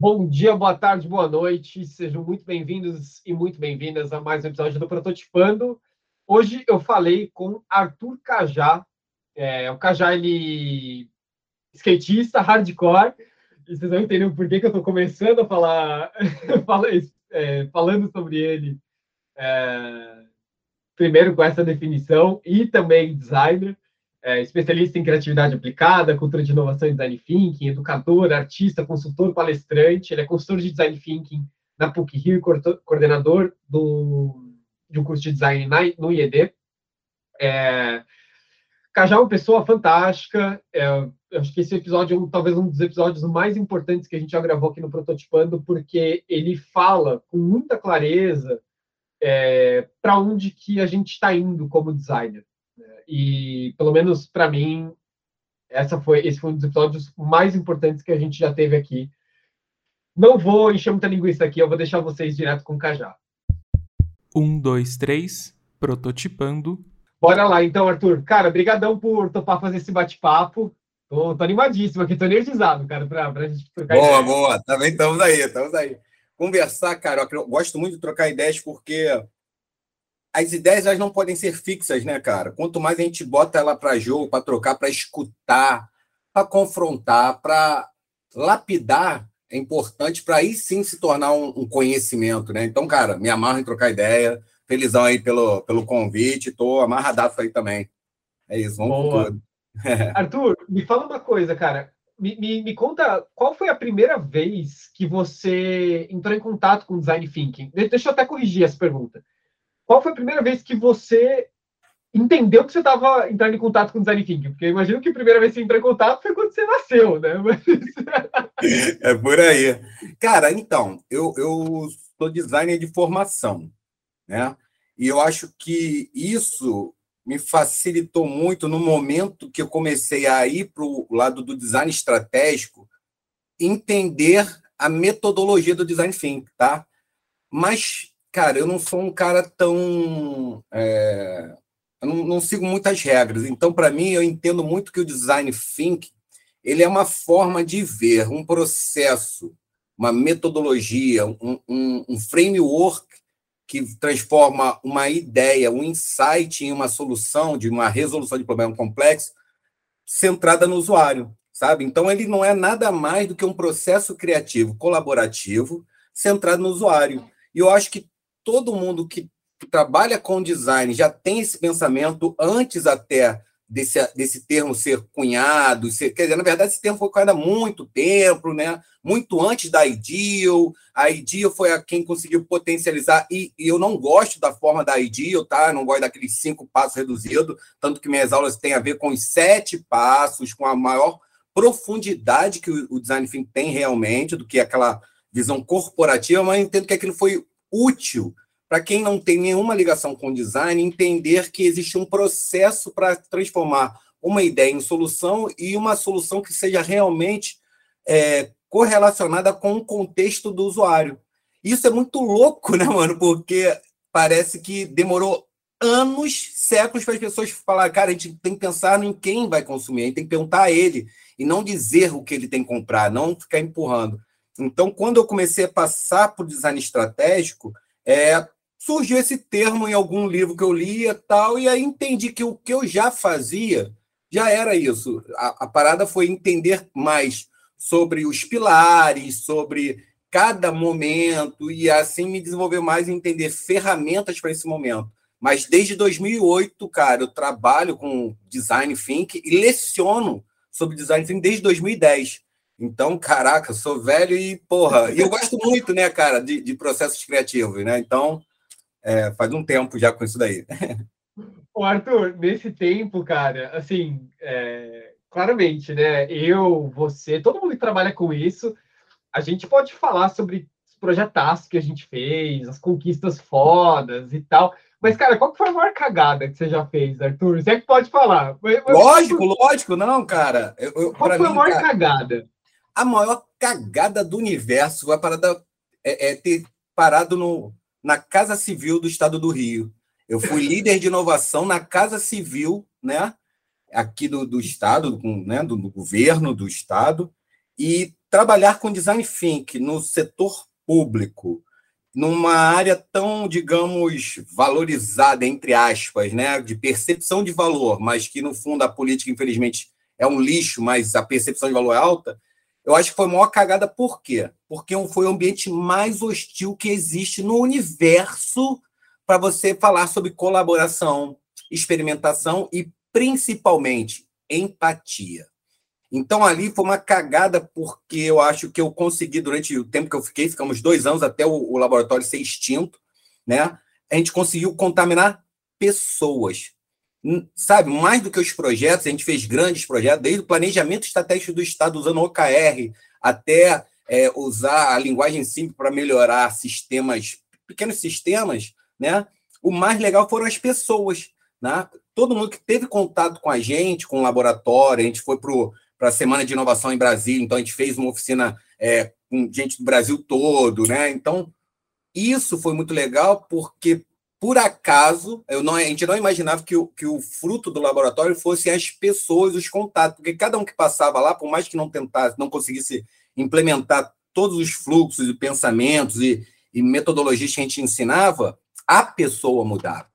Bom dia, boa tarde, boa noite. Sejam muito bem-vindos e muito bem-vindas a mais um episódio do Prototipando. Hoje eu falei com Arthur Cajá. É, o Cajá, ele skatista, hardcore. E vocês vão entender por que, que eu estou começando a falar, é, falando sobre ele. É, primeiro com essa definição e também designer é, especialista em criatividade aplicada, cultura de inovação e design thinking, educador, artista, consultor, palestrante. Ele é consultor de design thinking na PUC Rio e coordenador do, de um curso de design na, no IED. É, Cajá é uma pessoa fantástica. É, eu acho que esse episódio é um, talvez um dos episódios mais importantes que a gente já gravou aqui no Prototipando, porque ele fala com muita clareza é, para onde que a gente está indo como designer. E, pelo menos para mim, essa foi, esse foi um dos episódios mais importantes que a gente já teve aqui. Não vou encher muita linguiça aqui, eu vou deixar vocês direto com o Cajá. Um, dois, três, prototipando. Bora lá, então, Arthur. Cara, brigadão por topar fazer esse bate-papo. Tô, tô, animadíssimo aqui, tô energizado, cara, pra, pra gente trocar Boa, ideias. boa. Também estamos aí, estamos aí. Conversar, cara, eu gosto muito de trocar ideias porque as ideias elas não podem ser fixas, né, cara? Quanto mais a gente bota ela para jogo, para trocar, para escutar, para confrontar, para lapidar, é importante para aí sim se tornar um, um, conhecimento, né? Então, cara, me amarro em trocar ideia. Felizão aí pelo, pelo convite, tô amarradaço aí também. É isso, vamos Boa. tudo. Arthur, me fala uma coisa, cara. Me, me, me, conta qual foi a primeira vez que você entrou em contato com design thinking? Deixa eu até corrigir essa pergunta qual foi a primeira vez que você entendeu que você estava entrando em contato com o design thinking? Porque eu imagino que a primeira vez que você entrou em contato foi quando você nasceu, né? Mas... é por aí. Cara, então, eu, eu sou designer de formação, né? E eu acho que isso me facilitou muito no momento que eu comecei a ir para o lado do design estratégico, entender a metodologia do design thinking, tá? Mas cara, eu não sou um cara tão. É, eu não, não, sigo muitas regras. Então, para mim, eu entendo muito que o design thinking ele é uma forma de ver um processo, uma metodologia, um, um, um framework que transforma uma ideia, um insight em uma solução, de uma resolução de problema complexo, centrada no usuário, sabe? Então, ele não é nada mais do que um processo criativo colaborativo centrado no usuário. E eu acho que todo mundo que, trabalha com design já tem esse pensamento antes até desse, desse termo ser cunhado. Ser, quer dizer, na verdade, esse termo foi cunhado há muito tempo, né? muito antes da Ideal. A Ideal foi a quem conseguiu potencializar, e, e eu não gosto da forma da Ideal, tá? não gosto daqueles cinco passos reduzidos, tanto que minhas aulas têm a ver com os sete passos, com a maior profundidade que o, o design thinking tem realmente, do que aquela visão corporativa, mas entendo que aquilo foi útil para quem não tem nenhuma ligação com design entender que existe um processo para transformar uma ideia em solução e uma solução que seja realmente é, correlacionada com o contexto do usuário. Isso é muito louco, né, mano? Porque parece que demorou anos, séculos para as pessoas falar, cara, a gente tem que pensar em quem vai consumir, a gente tem que perguntar a ele e não dizer o que ele tem que comprar, não ficar empurrando. Então, quando eu comecei a passar o design estratégico, é, surgiu esse termo em algum livro que eu lia tal, e aí entendi que o que eu já fazia já era isso. A, a parada foi entender mais sobre os pilares, sobre cada momento, e assim me desenvolver mais em entender ferramentas para esse momento. Mas desde 2008, cara, eu trabalho com design thinking e leciono sobre design thinking desde 2010. Então, caraca, sou velho e, porra, e eu gosto muito, né, cara, de, de processos criativos, né? Então, é, faz um tempo já com isso daí. O Arthur, nesse tempo, cara, assim, é, claramente, né? Eu, você, todo mundo que trabalha com isso, a gente pode falar sobre os projetaços que a gente fez, as conquistas fodas e tal. Mas, cara, qual foi a maior cagada que você já fez, Arthur? Você é que pode falar. Mas, lógico, lógico, não, cara. Eu, eu, qual foi mim, a maior cara, cagada? A maior cagada do universo vai é, é ter parado no, na Casa Civil do Estado do Rio. Eu fui líder de inovação na Casa Civil, né? Aqui do, do Estado, com, né, do, do governo do Estado, e trabalhar com design think no setor público, numa área tão, digamos, valorizada, entre aspas, né, de percepção de valor, mas que no fundo a política, infelizmente, é um lixo, mas a percepção de valor é alta, eu acho que foi a maior cagada, por quê? Porque foi o ambiente mais hostil que existe no universo para você falar sobre colaboração, experimentação e, principalmente, empatia. Então, ali foi uma cagada, porque eu acho que eu consegui, durante o tempo que eu fiquei, ficamos dois anos até o, o laboratório ser extinto, né? A gente conseguiu contaminar pessoas. Sabe, mais do que os projetos, a gente fez grandes projetos, desde o planejamento estratégico do Estado, usando OKR, até é, usar a linguagem simples para melhorar sistemas, pequenos sistemas, né? O mais legal foram as pessoas, né? Todo mundo que teve contato com a gente, com o laboratório, a gente foi para a Semana de Inovação em Brasília, então a gente fez uma oficina é, com gente do Brasil todo, né? Então, isso foi muito legal, porque por acaso, eu não, a gente não imaginava que o, que o fruto do laboratório fosse as pessoas, os contatos, porque cada um que passava lá, por mais que não tentasse, não conseguisse implementar todos os fluxos e pensamentos e, e metodologias que a gente ensinava, a pessoa mudava.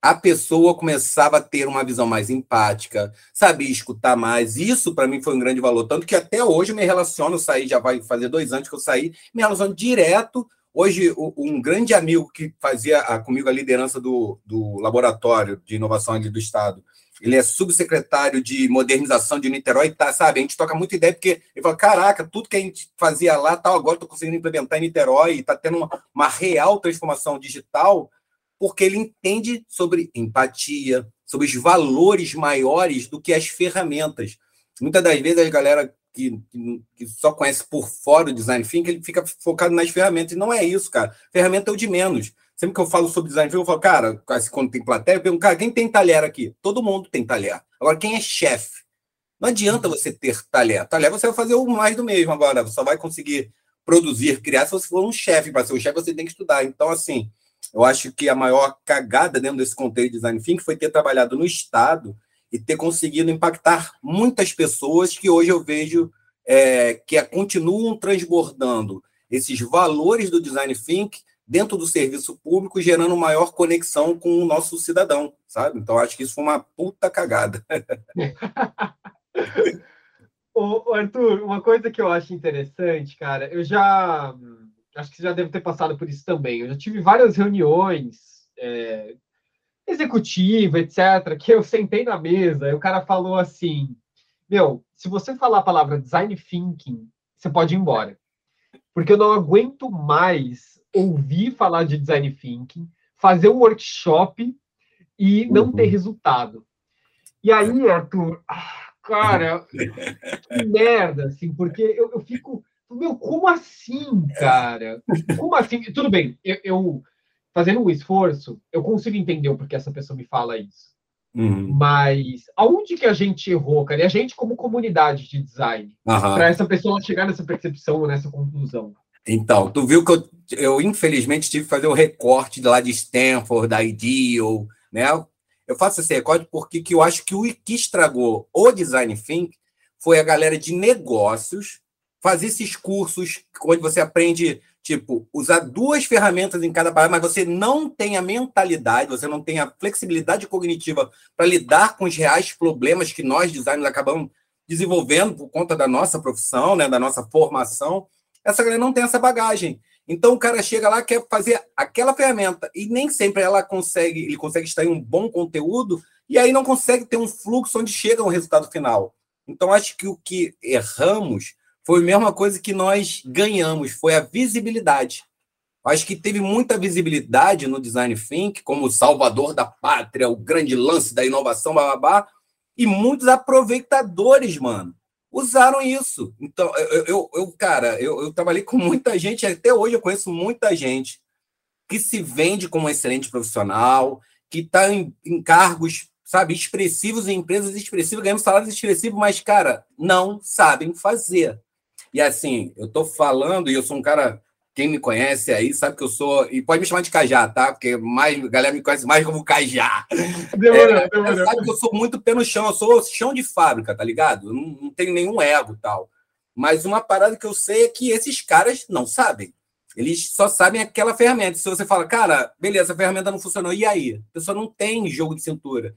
A pessoa começava a ter uma visão mais empática, sabia escutar mais. Isso, para mim, foi um grande valor. Tanto que até hoje me relaciono, eu saí, já vai fazer dois anos que eu saí, me relaciono direto Hoje, um grande amigo que fazia comigo a liderança do, do laboratório de inovação ali do Estado, ele é subsecretário de modernização de Niterói, tá, sabe? A gente toca muita ideia, porque ele fala: caraca, tudo que a gente fazia lá, tal, agora estou conseguindo implementar em Niterói, está tendo uma, uma real transformação digital, porque ele entende sobre empatia, sobre os valores maiores do que as ferramentas. Muitas das vezes a galera que, que, só conhece por fora o design thinking, ele fica focado nas ferramentas. E não é isso, cara. Ferramenta é o de menos. Sempre que eu falo sobre design thinking, eu falo, cara, quando tem plateia, eu pergunto, cara, quem tem talher aqui? Todo mundo tem talher. Agora, quem é chefe? Não adianta você ter talher. Talher você vai fazer o mais do mesmo agora. Você só vai conseguir produzir, criar se você for um chefe. Para ser um chefe, você tem que estudar. Então, assim, eu acho que a maior cagada dentro desse contexto de design thinking foi ter trabalhado no Estado e ter conseguido impactar muitas pessoas que hoje eu vejo é, que continuam transbordando esses valores do design think dentro do serviço público, gerando maior conexão com o nosso cidadão, sabe? Então, acho que isso foi uma puta cagada. Arthur, uma coisa que eu acho interessante, cara, eu já. Acho que você já deve ter passado por isso também. Eu já tive várias reuniões é, executiva, etc., que eu sentei na mesa e o cara falou assim: Meu, se você falar a palavra design thinking, você pode ir embora. Porque eu não aguento mais ouvir falar de design thinking, fazer um workshop e não uhum. ter resultado. E aí, Arthur, cara, que merda, assim, porque eu, eu fico. Meu, como assim, cara? Como assim? Tudo bem, eu, eu fazendo um esforço, eu consigo entender o porquê essa pessoa me fala isso. Uhum. Mas aonde que a gente errou, cara? E a gente, como comunidade de design, uhum. para essa pessoa chegar nessa percepção, nessa conclusão? Então, tu viu que eu, eu infelizmente tive que fazer o recorte lá de Stanford, da Ideal, né? Eu faço esse recorte porque que eu acho que o que estragou o Design Think foi a galera de negócios fazer esses cursos onde você aprende tipo, usar duas ferramentas em cada palavra, mas você não tem a mentalidade, você não tem a flexibilidade cognitiva para lidar com os reais problemas que nós, designers, acabamos desenvolvendo por conta da nossa profissão, né, da nossa formação, essa galera não tem essa bagagem. Então o cara chega lá quer fazer aquela ferramenta e nem sempre ela consegue, ele consegue extrair um bom conteúdo e aí não consegue ter um fluxo onde chega um resultado final. Então acho que o que erramos foi a mesma coisa que nós ganhamos, foi a visibilidade. Acho que teve muita visibilidade no Design Think, como salvador da pátria, o grande lance da inovação, babá, e muitos aproveitadores, mano, usaram isso. Então, eu, eu, eu cara, eu, eu trabalhei com muita gente, até hoje eu conheço muita gente que se vende como um excelente profissional, que está em, em cargos sabe, expressivos em empresas expressivas, ganhando salários expressivos, mas, cara, não sabem fazer. E assim, eu tô falando, e eu sou um cara, quem me conhece aí sabe que eu sou, e pode me chamar de Cajá, tá? Porque mais, a galera me conhece mais como Cajá. Demorou, é, demorou. Sabe que eu sou muito pé no chão, eu sou chão de fábrica, tá ligado? Eu não, não tenho nenhum ego tal. Mas uma parada que eu sei é que esses caras não sabem. Eles só sabem aquela ferramenta. Se você fala, cara, beleza, a ferramenta não funcionou, e aí? A pessoa não tem jogo de cintura.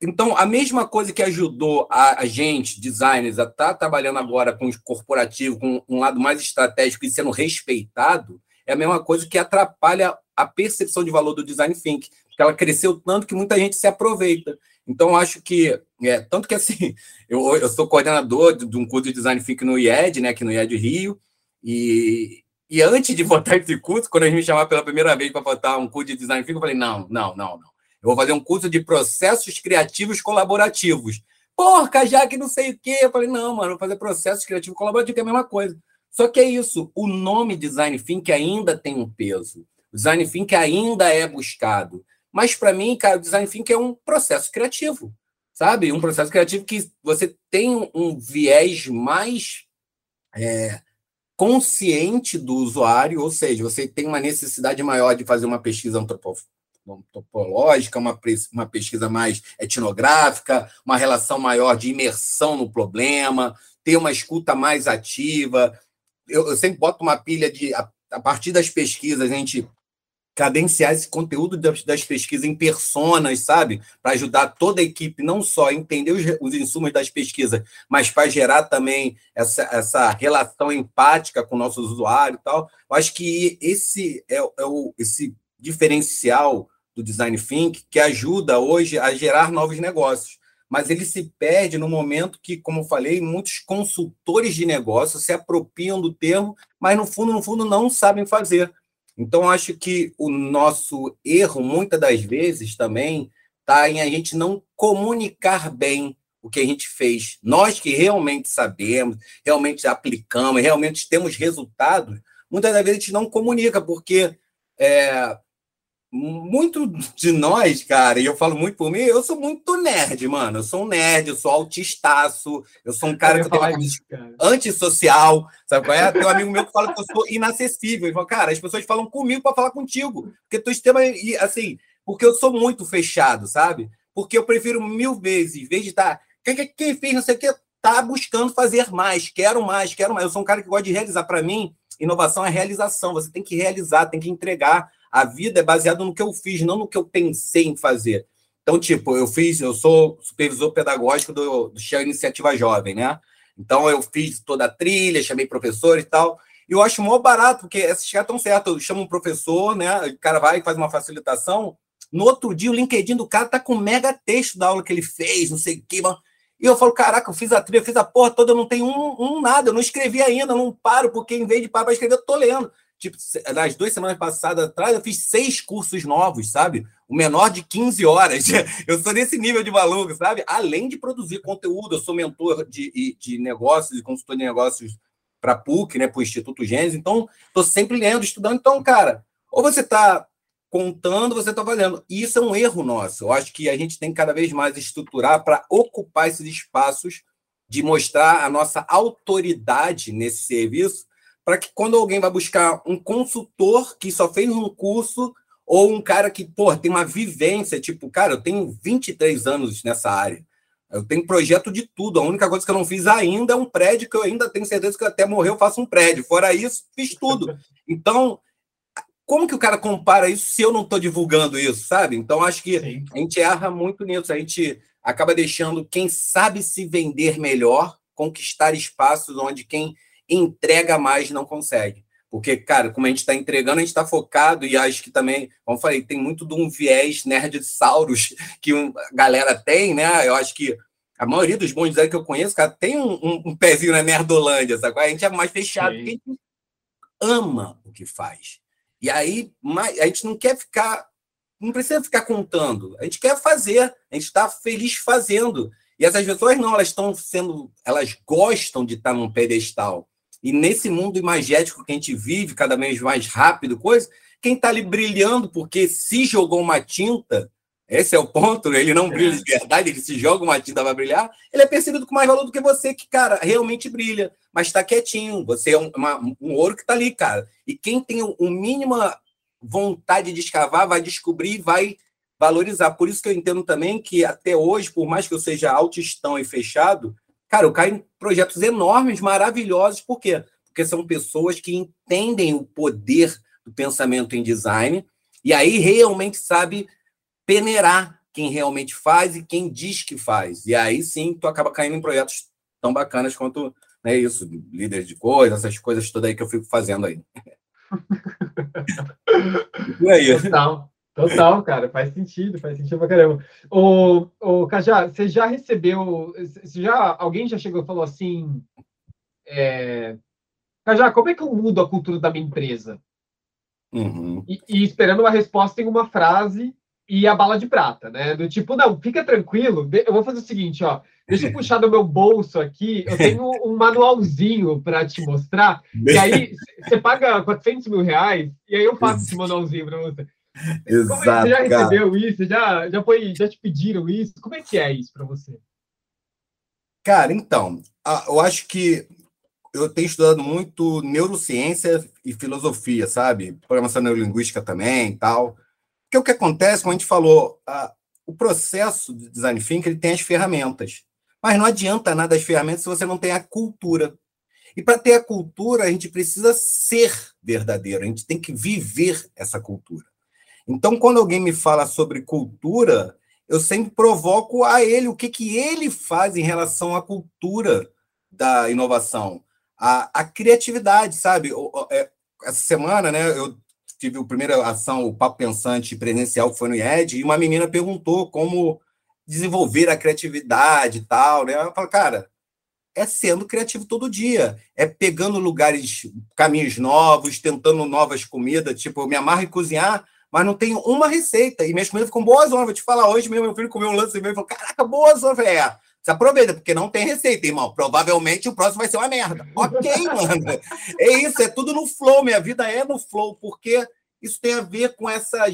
Então, a mesma coisa que ajudou a, a gente, designers, a estar tá trabalhando agora com o corporativo, com um lado mais estratégico e sendo respeitado, é a mesma coisa que atrapalha a percepção de valor do design thinking, porque ela cresceu tanto que muita gente se aproveita. Então, acho que, é, tanto que assim, eu, eu sou coordenador de, de um curso de design thinking no IED, né, aqui no IED Rio, e, e antes de votar esse curso, quando a gente me chamava pela primeira vez para votar um curso de design thinking, eu falei, não, não, não, não. Eu vou fazer um curso de processos criativos colaborativos. Porra, já que não sei o quê. Eu falei, não, mano, vou fazer processos criativos colaborativos, que é a mesma coisa. Só que é isso, o nome design thinking ainda tem um peso. Design thinking ainda é buscado. Mas para mim, cara, o design thinking é um processo criativo, sabe? Um processo criativo que você tem um viés mais é, consciente do usuário, ou seja, você tem uma necessidade maior de fazer uma pesquisa antropológica, uma, uma pesquisa mais etnográfica, uma relação maior de imersão no problema, ter uma escuta mais ativa, eu, eu sempre boto uma pilha de. A, a, partir das pesquisas, a gente cadenciar esse conteúdo das, das pesquisas em personas, sabe? Para ajudar toda a equipe, não só a entender os, os insumos das pesquisas, mas para gerar também essa, essa relação empática com nossos usuários e tal. Eu acho que esse é, é o, esse diferencial do design think que ajuda hoje a gerar novos negócios mas ele se perde no momento que, como eu falei, muitos consultores de negócio se apropriam do termo, mas no fundo, no fundo, não sabem fazer. Então, acho que o nosso erro, muitas das vezes, também está em a gente não comunicar bem o que a gente fez. Nós que realmente sabemos, realmente aplicamos, realmente temos resultados, muitas das vezes a gente não comunica, porque é, muito de nós, cara, e eu falo muito por mim, eu sou muito nerd, mano. Eu sou um nerd, eu sou autistaço, eu sou um cara que tem uma antissocial, sabe qual é? Tem um amigo meu que fala que eu sou inacessível. Ele fala, cara, as pessoas falam comigo para falar contigo, porque tu sistema, assim, porque eu sou muito fechado, sabe? Porque eu prefiro mil vezes, em vez de estar, tá, quem fez não sei o que, tá buscando fazer mais, quero mais, quero mais. Eu sou um cara que gosta de realizar. Para mim, inovação é realização, você tem que realizar, tem que entregar a vida é baseada no que eu fiz, não no que eu pensei em fazer. Então, tipo, eu fiz, eu sou supervisor pedagógico do, do Shell Iniciativa Jovem, né? Então, eu fiz toda a trilha, chamei professor e tal. E eu acho mó barato, porque esses caras estão certos. Eu chamo um professor, né? O cara vai e faz uma facilitação. No outro dia, o LinkedIn do cara tá com mega texto da aula que ele fez, não sei o quê. Mano. E eu falo, caraca, eu fiz a trilha, eu fiz a porra toda, eu não tenho um, um nada, eu não escrevi ainda, não paro, porque em vez de parar para escrever, eu tô lendo. Tipo, nas duas semanas passadas atrás, eu fiz seis cursos novos, sabe? O menor de 15 horas. Eu sou nesse nível de maluco, sabe? Além de produzir conteúdo, eu sou mentor de, de negócios e consultor de negócios para a PUC, né, para o Instituto Gênesis. Então, estou sempre lendo, estudando. Então, cara, ou você está contando, você está fazendo. E isso é um erro nosso. Eu acho que a gente tem que cada vez mais estruturar para ocupar esses espaços de mostrar a nossa autoridade nesse serviço para que quando alguém vai buscar um consultor que só fez um curso ou um cara que, pô, tem uma vivência, tipo, cara, eu tenho 23 anos nessa área. Eu tenho projeto de tudo. A única coisa que eu não fiz ainda é um prédio, que eu ainda tenho certeza que até morrer eu faço um prédio. Fora isso, fiz tudo. Então, como que o cara compara isso se eu não estou divulgando isso, sabe? Então, acho que Sim. a gente erra muito nisso. A gente acaba deixando quem sabe se vender melhor conquistar espaços onde quem entrega mais não consegue. Porque, cara, como a gente está entregando, a gente está focado e acho que também, como eu falei, tem muito de um viés nerd de sauros que a galera tem, né? Eu acho que a maioria dos bons designers que eu conheço, cara, tem um, um, um pezinho na Nerdolândia, sabe? A gente é mais fechado, Sim. porque a gente ama o que faz. E aí, a gente não quer ficar, não precisa ficar contando, a gente quer fazer, a gente está feliz fazendo. E essas pessoas não, elas estão sendo, elas gostam de estar num pedestal. E nesse mundo imagético que a gente vive, cada vez mais rápido, coisa, quem está ali brilhando porque se jogou uma tinta, esse é o ponto, ele não brilha de é. verdade, ele se joga uma tinta para brilhar, ele é percebido com mais valor do que você, que, cara, realmente brilha, mas está quietinho. Você é um, uma, um ouro que está ali, cara. E quem tem o um mínima vontade de escavar vai descobrir e vai valorizar. Por isso que eu entendo também que até hoje, por mais que eu seja autistão e fechado, Cara, eu caio em projetos enormes, maravilhosos, por quê? Porque são pessoas que entendem o poder do pensamento em design e aí realmente sabe peneirar quem realmente faz e quem diz que faz. E aí sim, tu acaba caindo em projetos tão bacanas quanto né, isso, líder de coisas, essas coisas todas aí que eu fico fazendo aí. e aí? Total. Total, cara, faz sentido, faz sentido pra caramba. O, o Cajá, você já recebeu, você já, alguém já chegou e falou assim, é, Cajá, como é que eu mudo a cultura da minha empresa? Uhum. E, e, esperando uma resposta em uma frase e a bala de prata, né? Do tipo, não, fica tranquilo, eu vou fazer o seguinte, ó, deixa eu puxar do meu bolso aqui, eu tenho um manualzinho para te mostrar, e aí você paga 400 mil reais, e aí eu faço esse manualzinho para você. Exato, Como é você já recebeu cara. isso? Já, já, foi, já te pediram isso? Como é que é isso para você? Cara, então, eu acho que eu tenho estudado muito neurociência e filosofia, sabe? Programação neurolinguística também e tal. Porque o que acontece, como a gente falou, a, o processo de design thinking ele tem as ferramentas. Mas não adianta nada as ferramentas se você não tem a cultura. E para ter a cultura, a gente precisa ser verdadeiro, a gente tem que viver essa cultura. Então, quando alguém me fala sobre cultura, eu sempre provoco a ele o que, que ele faz em relação à cultura da inovação, a, a criatividade, sabe? É, essa semana, né, eu tive a primeira ação, o Papo Pensante presencial, que foi no IED, e uma menina perguntou como desenvolver a criatividade e tal, né? Eu falo, cara, é sendo criativo todo dia, é pegando lugares, caminhos novos, tentando novas comidas, tipo, eu me amarro em cozinhar, mas não tenho uma receita. E minhas comidas ficam boas, vou te falar, hoje mesmo meu filho comeu um lance e falou, caraca, boas, velho. Você aproveita, porque não tem receita, irmão. Provavelmente o próximo vai ser uma merda. Ok, mano. É isso, é tudo no flow. Minha vida é no flow, porque isso tem a ver com essa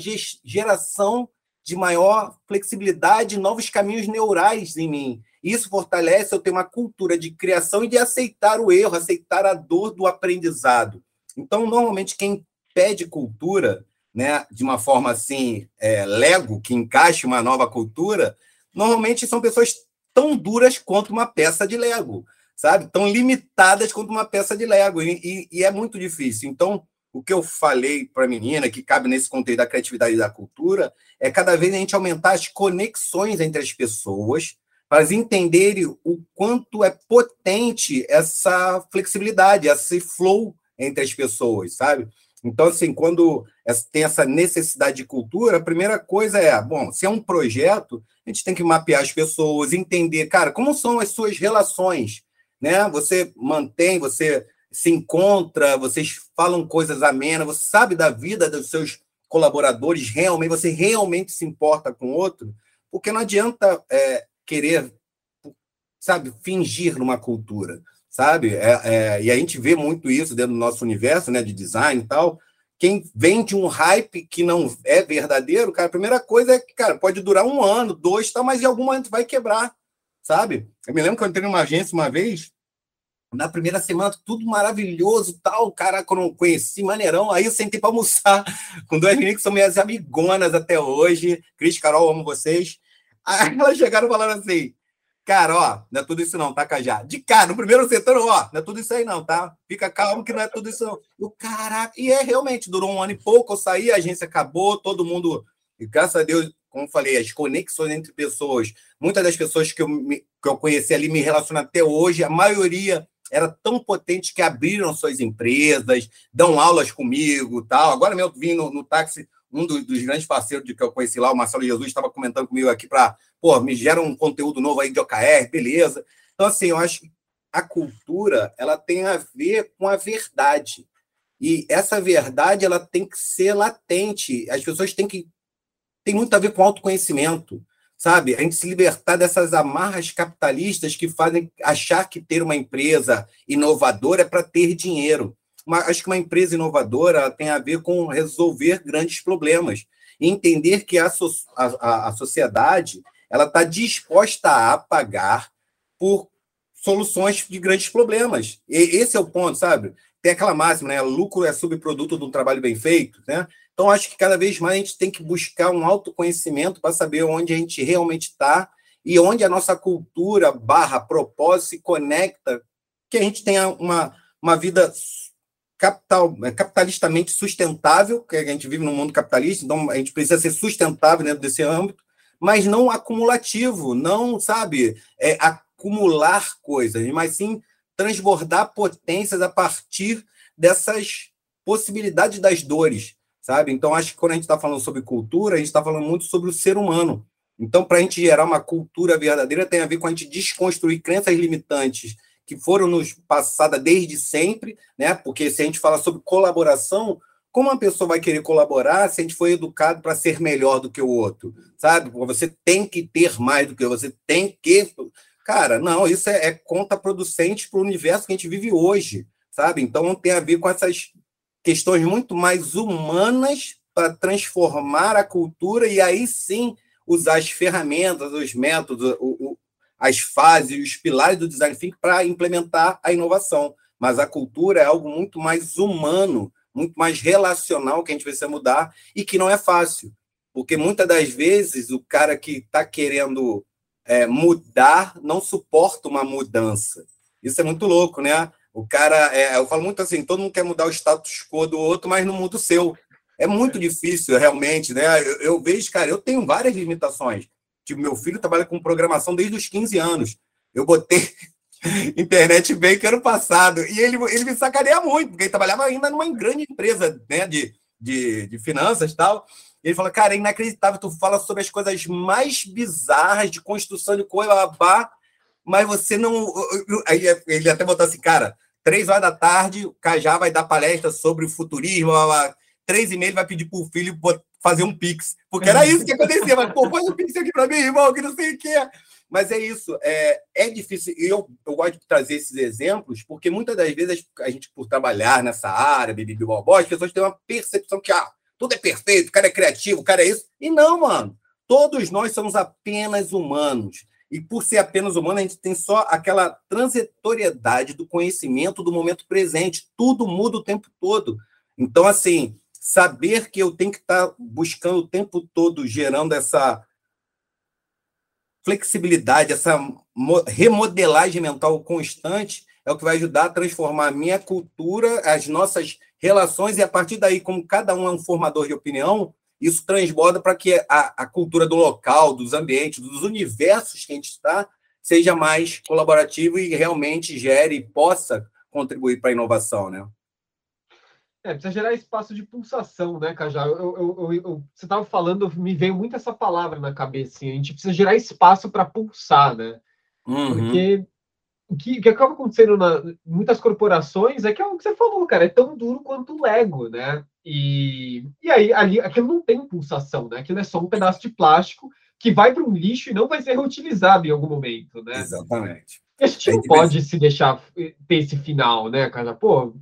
geração de maior flexibilidade, novos caminhos neurais em mim. Isso fortalece eu ter uma cultura de criação e de aceitar o erro, aceitar a dor do aprendizado. Então, normalmente, quem pede cultura né, de uma forma assim, é, lego, que encaixe uma nova cultura, normalmente são pessoas tão duras quanto uma peça de Lego, sabe? Tão limitadas quanto uma peça de Lego. E, e, e é muito difícil. Então, o que eu falei para a menina, que cabe nesse conteúdo da criatividade e da cultura, é cada vez a gente aumentar as conexões entre as pessoas para elas entenderem o quanto é potente essa flexibilidade, esse flow entre as pessoas, sabe? Então, assim, quando tem essa necessidade de cultura, a primeira coisa é, bom, se é um projeto, a gente tem que mapear as pessoas, entender, cara, como são as suas relações, né? Você mantém, você se encontra, vocês falam coisas amenas, você sabe da vida dos seus colaboradores, realmente, você realmente se importa com o outro, porque não adianta é, querer, sabe, fingir numa cultura sabe? É, é, e a gente vê muito isso dentro do nosso universo, né, de design e tal. Quem vende um hype que não é verdadeiro, cara, a primeira coisa é que, cara, pode durar um ano, dois, tal, mas em algum momento vai quebrar, sabe? Eu me lembro que eu entrei numa agência uma vez, na primeira semana, tudo maravilhoso, tal, cara, eu não conheci, maneirão. Aí eu sentei para almoçar com duas meninas que são minhas amigonas até hoje. Cris, Carol, amo vocês. Aí elas chegaram falando assim: Cara, ó, não é tudo isso não, tá, Cajá? De cara, no primeiro setor, ó, não é tudo isso aí não, tá? Fica calmo que não é tudo isso não. O caraca, e é realmente, durou um ano e pouco, eu saí, a agência acabou, todo mundo, e graças a Deus, como falei, as conexões entre pessoas, muitas das pessoas que eu, me, que eu conheci ali me relacionam até hoje, a maioria era tão potente que abriram suas empresas, dão aulas comigo, tal. Agora mesmo vim no, no táxi, um dos, dos grandes parceiros de que eu conheci lá, o Marcelo Jesus, estava comentando comigo aqui para, pô, me gera um conteúdo novo aí de OKR, beleza. Então, assim, eu acho que a cultura, ela tem a ver com a verdade. E essa verdade, ela tem que ser latente. As pessoas têm que... Tem muito a ver com autoconhecimento, sabe? A gente se libertar dessas amarras capitalistas que fazem achar que ter uma empresa inovadora é para ter dinheiro uma, acho que uma empresa inovadora tem a ver com resolver grandes problemas e entender que a, a, a sociedade ela está disposta a pagar por soluções de grandes problemas. E esse é o ponto, sabe? Tem aquela máxima, né? Lucro é subproduto de um trabalho bem feito, né? Então, acho que cada vez mais a gente tem que buscar um autoconhecimento para saber onde a gente realmente está e onde a nossa cultura barra propósito se conecta, que a gente tenha uma, uma vida capital, é, capitalistamente sustentável, que a gente vive num mundo capitalista, então a gente precisa ser sustentável dentro desse âmbito, mas não acumulativo, não, sabe, é, acumular coisas, mas sim transbordar potências a partir dessas possibilidades das dores, sabe? Então, acho que quando a gente está falando sobre cultura, a gente está falando muito sobre o ser humano. Então, para a gente gerar uma cultura verdadeira, tem a ver com a gente desconstruir crenças limitantes que foram nos passadas desde sempre, né? Porque se a gente fala sobre colaboração, como uma pessoa vai querer colaborar se a gente foi educado para ser melhor do que o outro, sabe? Você tem que ter mais do que você tem que. Cara, não, isso é, é contraproducente para o universo que a gente vive hoje, sabe? Então tem a ver com essas questões muito mais humanas para transformar a cultura e aí sim usar as ferramentas, os métodos, as fases, os pilares do design thinking para implementar a inovação. Mas a cultura é algo muito mais humano, muito mais relacional que a gente precisa mudar e que não é fácil. Porque muitas das vezes o cara que está querendo é, mudar não suporta uma mudança. Isso é muito louco, né? O cara, é, eu falo muito assim, todo mundo quer mudar o status quo do outro, mas não muda o seu. É muito difícil, realmente, né? Eu, eu vejo, cara, eu tenho várias limitações. Tipo, meu filho trabalha com programação desde os 15 anos. Eu botei internet bem que ano passado. E ele, ele me sacaneia muito, porque ele trabalhava ainda numa grande empresa né, de, de, de finanças e tal. E ele fala, cara, é inacreditável, tu fala sobre as coisas mais bizarras de construção de coisa, babá, mas você não. Aí ele até botou assim, cara, três horas da tarde, o Cajá vai dar palestra sobre o futurismo, babá. três e meia vai pedir pro filho fazer um pix, porque era isso que acontecia, mas, pô, faz um pix aqui para mim, irmão, que não sei o que é. Mas é isso, é, é difícil, e eu, eu gosto de trazer esses exemplos, porque muitas das vezes a gente, por trabalhar nessa área, bibibi, bobó, as pessoas têm uma percepção que, ah, tudo é perfeito, o cara é criativo, o cara é isso. E não, mano. Todos nós somos apenas humanos. E por ser apenas humano, a gente tem só aquela transitoriedade do conhecimento do momento presente. Tudo muda o tempo todo. Então, assim, saber que eu tenho que estar buscando o tempo todo, gerando essa flexibilidade, essa remodelagem mental constante, é o que vai ajudar a transformar a minha cultura, as nossas relações, e a partir daí, como cada um é um formador de opinião, isso transborda para que a, a cultura do local, dos ambientes, dos universos que a gente está, seja mais colaborativo e realmente gere e possa contribuir para a inovação, né? É, precisa gerar espaço de pulsação, né, Cajá? Eu, eu, eu, você estava falando, me veio muito essa palavra na cabeça. Assim, a gente precisa gerar espaço para pulsar, né? Uhum. Porque o que, o que acaba acontecendo em muitas corporações é que é o que você falou, cara, é tão duro quanto o Lego, né? E, e aí ali aquilo não tem pulsação, né? Aquilo é só um pedaço de plástico que vai para um lixo e não vai ser reutilizado em algum momento, né? Exatamente. E a gente não pode se deixar ter esse final, né, cara? Pô,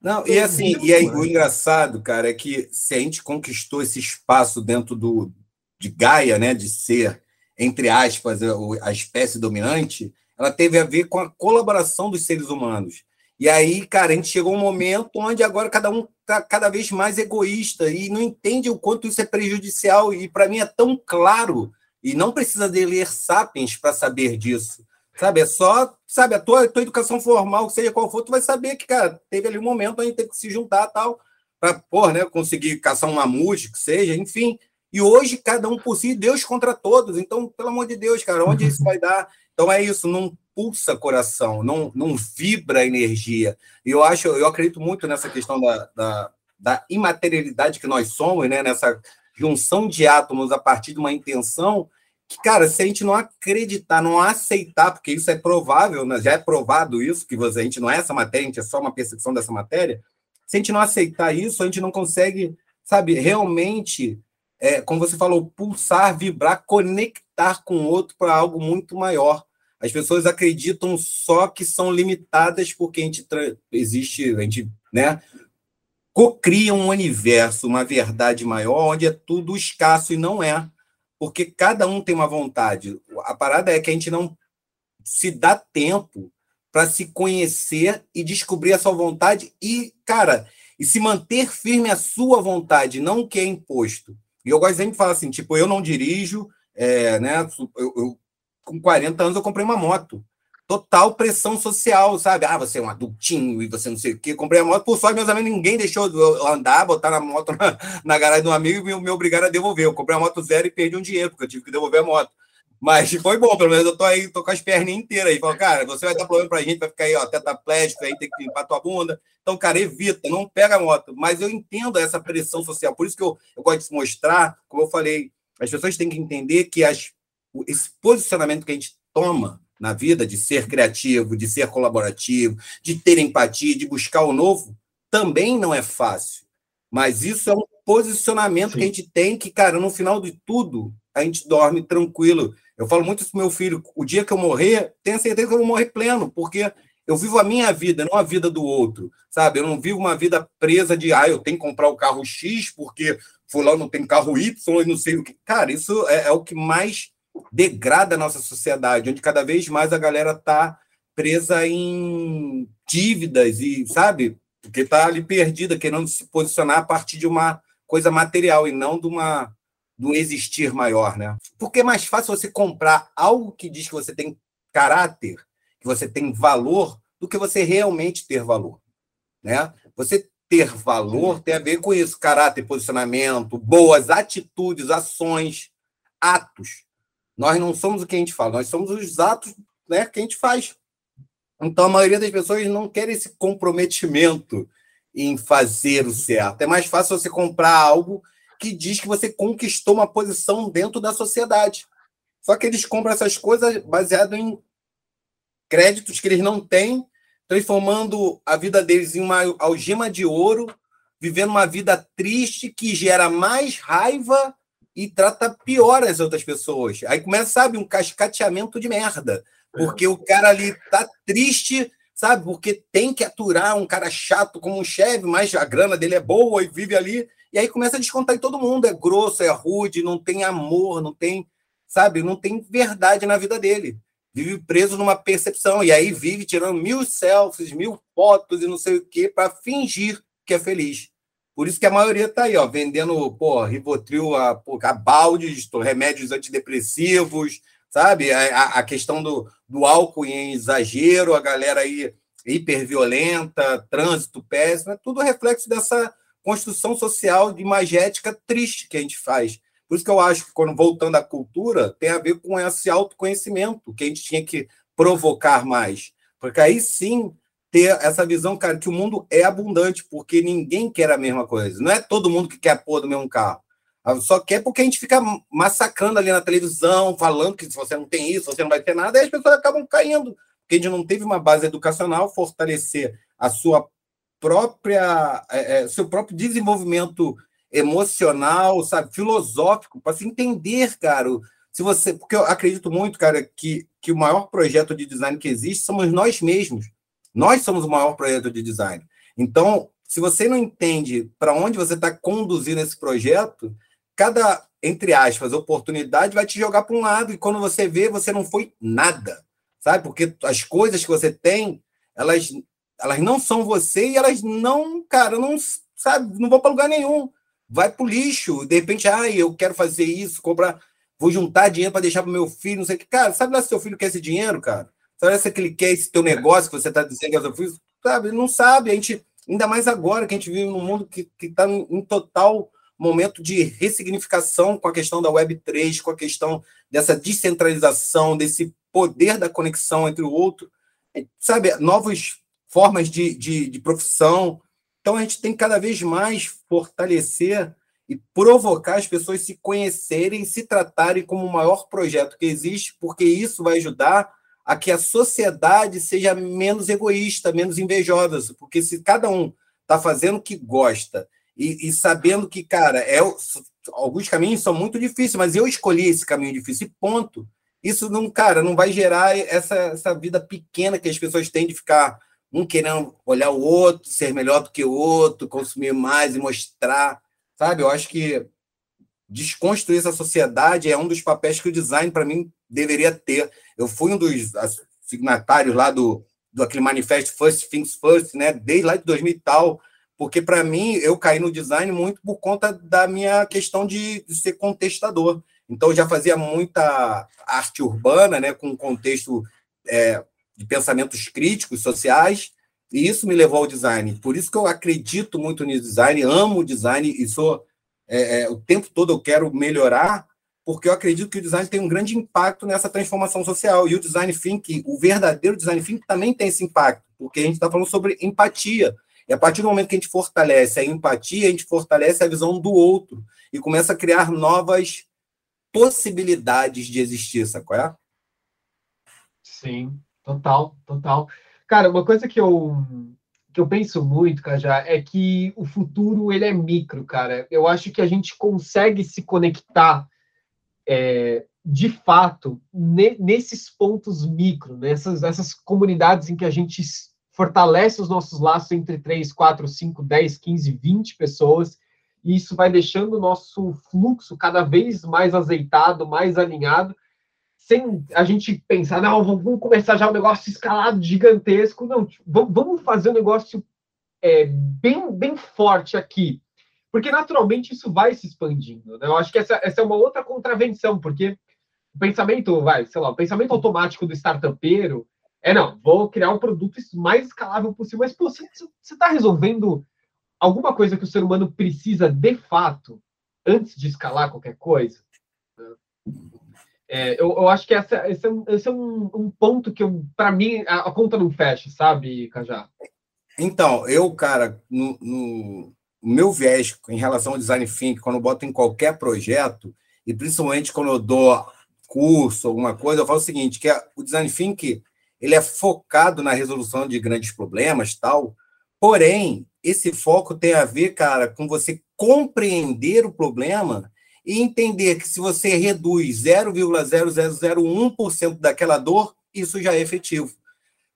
não, e assim, e aí, o engraçado, cara, é que se a gente conquistou esse espaço dentro do de Gaia, né, de ser, entre aspas, a espécie dominante, ela teve a ver com a colaboração dos seres humanos. E aí, cara, a gente chegou a um momento onde agora cada um está cada vez mais egoísta e não entende o quanto isso é prejudicial. E para mim é tão claro, e não precisa de ler Sapiens para saber disso. Sabe, é só, sabe, a tua, a tua educação formal, seja qual for, tu vai saber que, cara, teve ali um momento a gente ter que se juntar tal, para, pô, né, conseguir caçar um mamute, que seja, enfim. E hoje, cada um por si, Deus contra todos. Então, pelo amor de Deus, cara, onde isso vai dar? Então é isso, não pulsa coração, não, não vibra energia. E eu acho, eu acredito muito nessa questão da, da, da imaterialidade que nós somos, né, nessa junção de átomos a partir de uma intenção que, cara, se a gente não acreditar, não aceitar, porque isso é provável, né? já é provado isso, que você, a gente não é essa matéria, a gente é só uma percepção dessa matéria, se a gente não aceitar isso, a gente não consegue, sabe, realmente, é, como você falou, pulsar, vibrar, conectar com o outro para algo muito maior. As pessoas acreditam só que são limitadas porque a gente existe, a gente, né, cocria um universo, uma verdade maior, onde é tudo escasso e não é porque cada um tem uma vontade. A parada é que a gente não se dá tempo para se conhecer e descobrir a sua vontade e, cara, e se manter firme a sua vontade, não o que é imposto. E eu gosto sempre de falar assim, tipo, eu não dirijo, é, né? Eu, eu com 40 anos, eu comprei uma moto. Total pressão social, sabe? Ah, você é um adultinho e você não sei o quê. Comprei a moto, por sorte, meus amigos, ninguém deixou eu andar, botar na moto na, na garagem de um amigo e me obrigaram a devolver. Eu comprei a moto zero e perdi um dinheiro, porque eu tive que devolver a moto. Mas foi bom, pelo menos eu tô aí, tô com as perninhas inteiras aí. Falo, cara, você vai dar problema pra gente, vai ficar aí, ó, tetraplégico, aí tem que limpar tua bunda. Então, cara, evita, não pega a moto. Mas eu entendo essa pressão social. Por isso que eu, eu gosto de mostrar, como eu falei, as pessoas têm que entender que as, esse posicionamento que a gente toma na vida, de ser criativo, de ser colaborativo, de ter empatia, de buscar o novo, também não é fácil. Mas isso é um posicionamento Sim. que a gente tem que, cara, no final de tudo, a gente dorme tranquilo. Eu falo muito isso pro meu filho, o dia que eu morrer, tenha certeza que eu vou morrer pleno, porque eu vivo a minha vida, não a vida do outro, sabe? Eu não vivo uma vida presa de, ah, eu tenho que comprar o carro X porque fulano não tem carro Y e não sei o que. Cara, isso é, é o que mais degrada a nossa sociedade, onde cada vez mais a galera está presa em dívidas e, sabe? Porque está ali perdida, querendo se posicionar a partir de uma coisa material e não de uma um existir maior, né? Porque é mais fácil você comprar algo que diz que você tem caráter, que você tem valor, do que você realmente ter valor, né? Você ter valor tem a ver com isso, caráter, posicionamento, boas atitudes, ações, atos. Nós não somos o que a gente fala, nós somos os atos né, que a gente faz. Então, a maioria das pessoas não quer esse comprometimento em fazer o certo. É mais fácil você comprar algo que diz que você conquistou uma posição dentro da sociedade. Só que eles compram essas coisas baseado em créditos que eles não têm, transformando a vida deles em uma algema de ouro, vivendo uma vida triste que gera mais raiva e trata pior as outras pessoas. Aí começa, sabe, um cascateamento de merda. Porque o cara ali tá triste, sabe? Porque tem que aturar um cara chato como um chefe, mas a grana dele é boa e vive ali. E aí começa a descontar em todo mundo. É grosso, é rude, não tem amor, não tem, sabe? Não tem verdade na vida dele. Vive preso numa percepção. E aí vive tirando mil selfies, mil fotos e não sei o quê para fingir que é feliz. Por isso que a maioria está aí, ó, vendendo pô, Rivotril a, a baldes, remédios antidepressivos, sabe? A, a questão do, do álcool em exagero, a galera aí hiperviolenta, trânsito péssimo, é tudo reflexo dessa construção social de imagética triste que a gente faz. Por isso que eu acho que, quando voltando à cultura, tem a ver com esse autoconhecimento que a gente tinha que provocar mais. Porque aí sim ter essa visão, cara, que o mundo é abundante, porque ninguém quer a mesma coisa. Não é todo mundo que quer a porra do mesmo carro. Ah, só quer porque a gente fica massacrando ali na televisão, falando que se você não tem isso, você não vai ter nada, e as pessoas acabam caindo. Porque a gente não teve uma base educacional, fortalecer a sua própria, é, é seu próprio desenvolvimento emocional, sabe, filosófico, para se entender, cara. Se você, porque eu acredito muito, cara, que, que o maior projeto de design que existe somos nós mesmos. Nós somos o maior projeto de design. Então, se você não entende para onde você está conduzindo esse projeto, cada, entre aspas, oportunidade vai te jogar para um lado e quando você vê, você não foi nada, sabe? Porque as coisas que você tem, elas, elas não são você e elas não, cara, não, sabe, não vão para lugar nenhum. Vai para o lixo. De repente, ah, eu quero fazer isso, comprar, vou juntar dinheiro para deixar para meu filho, não sei o que. Cara, sabe lá se seu filho quer esse dinheiro, cara? Sabe se ele quer esse teu negócio que você está dizendo que é filho? Sabe? Não sabe. A gente, ainda mais agora que a gente vive num mundo que está em total momento de ressignificação com a questão da Web3, com a questão dessa descentralização, desse poder da conexão entre o outro, sabe? Novas formas de, de, de profissão. Então, a gente tem que cada vez mais fortalecer e provocar as pessoas se conhecerem, se tratarem como o maior projeto que existe, porque isso vai ajudar a que a sociedade seja menos egoísta, menos invejosa, porque se cada um está fazendo o que gosta e, e, sabendo que, cara, é, alguns caminhos são muito difíceis, mas eu escolhi esse caminho difícil ponto. Isso não, cara, não vai gerar essa, essa vida pequena que as pessoas têm de ficar um querendo olhar o outro, ser melhor do que o outro, consumir mais e mostrar, sabe? Eu acho que desconstruir essa sociedade é um dos papéis que o design, para mim, deveria ter. Eu fui um dos signatários lá do, do aquele manifesto First Things First, né? Desde lá de 2000 e tal, porque para mim eu caí no design muito por conta da minha questão de, de ser contestador. Então, já fazia muita arte urbana, né, com contexto é, de pensamentos críticos, sociais, e isso me levou ao design. Por isso que eu acredito muito no design, amo o design e sou é, é, o tempo todo eu quero melhorar, porque eu acredito que o design tem um grande impacto nessa transformação social. E o design thinking, o verdadeiro design thinking também tem esse impacto, porque a gente está falando sobre empatia. E a partir do momento que a gente fortalece a empatia, a gente fortalece a visão do outro e começa a criar novas possibilidades de existir, qual é? Sim, total, total. Cara, uma coisa que eu que eu penso muito, Cajá, é que o futuro ele é micro, cara. Eu acho que a gente consegue se conectar é, de fato ne, nesses pontos micro, nessas essas comunidades em que a gente fortalece os nossos laços entre 3, 4, 5, 10, 15, 20 pessoas, e isso vai deixando o nosso fluxo cada vez mais azeitado, mais alinhado, sem a gente pensar, não, vamos começar já um negócio escalado gigantesco. Não, tipo, vamos fazer um negócio é, bem, bem forte aqui. Porque naturalmente isso vai se expandindo. Né? Eu acho que essa, essa é uma outra contravenção, porque o pensamento, vai, sei lá, o pensamento automático do startupeiro é não, vou criar um produto mais escalável possível. Mas, pô, você está resolvendo alguma coisa que o ser humano precisa de fato antes de escalar qualquer coisa? É, eu, eu, acho que essa, esse é, um, esse é um, um ponto que, para mim, a, a, conta não fecha, sabe, Cajá? Então, eu, cara, no, no meu viés em relação ao design thinking, quando eu boto em qualquer projeto, e principalmente quando eu dou curso, alguma coisa, eu falo o seguinte, que é, o design thinking ele é focado na resolução de grandes problemas, tal, porém, esse foco tem a ver, cara, com você compreender o problema e entender que se você reduz 0,0001% daquela dor, isso já é efetivo.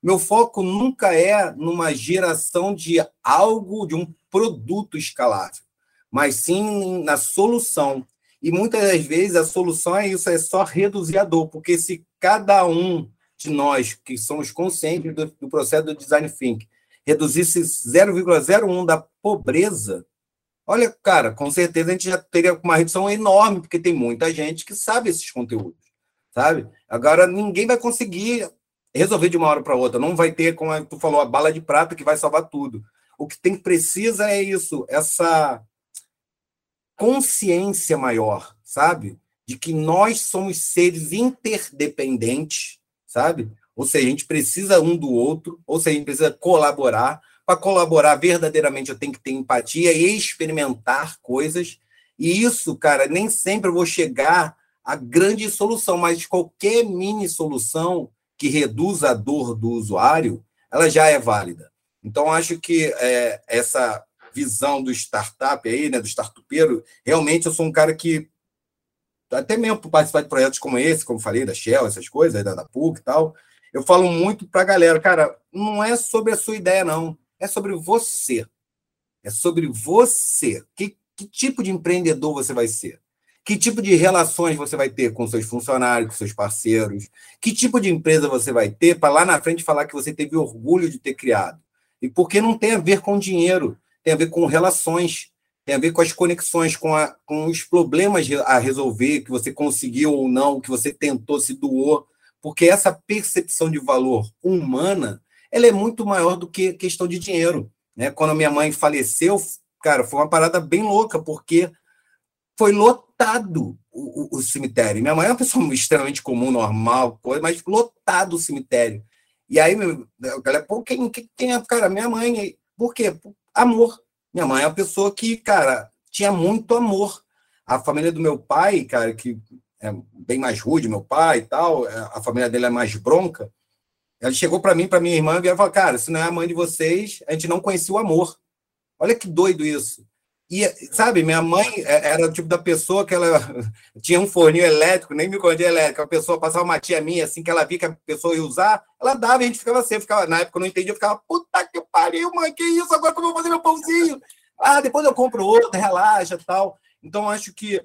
Meu foco nunca é numa geração de algo, de um produto escalável, mas sim na solução. E muitas das vezes a solução é isso, é só reduzir a dor, porque se cada um de nós que somos conscientes do, do processo do design thinking reduzisse 0,01 da pobreza, Olha, cara, com certeza a gente já teria uma redução enorme, porque tem muita gente que sabe esses conteúdos, sabe? Agora, ninguém vai conseguir resolver de uma hora para outra. Não vai ter, como tu falou, a bala de prata que vai salvar tudo. O que tem precisa é isso, essa consciência maior, sabe? De que nós somos seres interdependentes, sabe? Ou seja, a gente precisa um do outro, ou seja, a gente precisa colaborar, para colaborar verdadeiramente, eu tenho que ter empatia e experimentar coisas. E isso, cara, nem sempre eu vou chegar à grande solução, mas qualquer mini solução que reduza a dor do usuário, ela já é válida. Então, acho que é, essa visão do startup aí, né, do startupeiro, realmente eu sou um cara que, até mesmo por participar de projetos como esse, como falei, da Shell, essas coisas, da, da PUC e tal, eu falo muito para a galera, cara, não é sobre a sua ideia, não é sobre você. É sobre você. Que, que tipo de empreendedor você vai ser? Que tipo de relações você vai ter com seus funcionários, com seus parceiros? Que tipo de empresa você vai ter para lá na frente falar que você teve orgulho de ter criado? E porque não tem a ver com dinheiro, tem a ver com relações, tem a ver com as conexões, com, a, com os problemas a resolver, que você conseguiu ou não, que você tentou, se doou. Porque essa percepção de valor humana ela é muito maior do que questão de dinheiro. Né? Quando minha mãe faleceu, cara, foi uma parada bem louca, porque foi lotado o, o, o cemitério. Minha mãe é uma pessoa extremamente comum, normal, coisa, mas lotado o cemitério. E aí, galera, pô, quem, quem é, cara, minha mãe, por quê? Amor. Minha mãe é uma pessoa que, cara, tinha muito amor. A família do meu pai, cara, que é bem mais rude, meu pai e tal, é, a família dele é mais bronca, ela chegou para mim, para minha irmã, e ela falou: Cara, se não é a mãe de vocês, a gente não conhecia o amor. Olha que doido isso. E, sabe, minha mãe é, era o tipo da pessoa que ela tinha um forninho elétrico, nem microondas elétrico. A pessoa passava uma tia minha, assim, que ela via que a pessoa ia usar, ela dava e a gente ficava assim. Ficava, na época eu não entendia, eu ficava, puta que pariu, mãe, que isso? Agora como eu vou fazer meu pãozinho? Ah, depois eu compro outro, relaxa tal. Então, acho que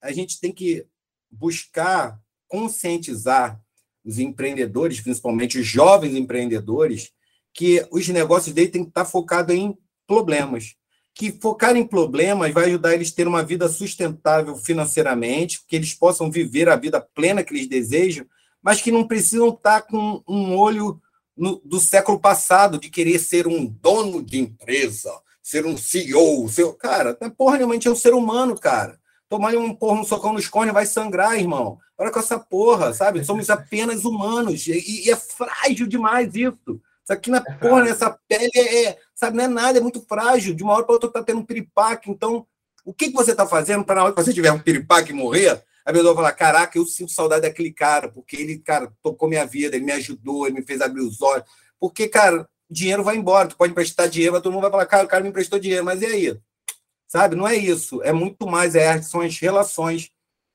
a gente tem que buscar conscientizar os empreendedores, principalmente os jovens empreendedores, que os negócios dele têm que estar focados em problemas. Que focar em problemas vai ajudar eles a ter uma vida sustentável financeiramente, que eles possam viver a vida plena que eles desejam, mas que não precisam estar com um olho no, do século passado, de querer ser um dono de empresa, ser um CEO. Ser... Cara, é porra gente é um ser humano, cara. Tomar um porra, um socão no escone vai sangrar, irmão. Olha com essa porra, sabe? Somos apenas humanos. E, e é frágil demais isso. Isso aqui na porra, nessa pele é, é, sabe, não é nada, é muito frágil. De uma hora para outra tá tendo um piripaque. Então, o que, que você está fazendo para na hora que você tiver um piripaque e morrer, a pessoa falar: caraca, eu sinto saudade daquele cara, porque ele, cara, tocou minha vida, ele me ajudou, ele me fez abrir os olhos. Porque, cara, dinheiro vai embora, tu pode emprestar dinheiro, mas todo mundo vai falar: cara, o cara me emprestou dinheiro, mas e aí? Sabe? Não é isso, é muito mais, é, são as relações.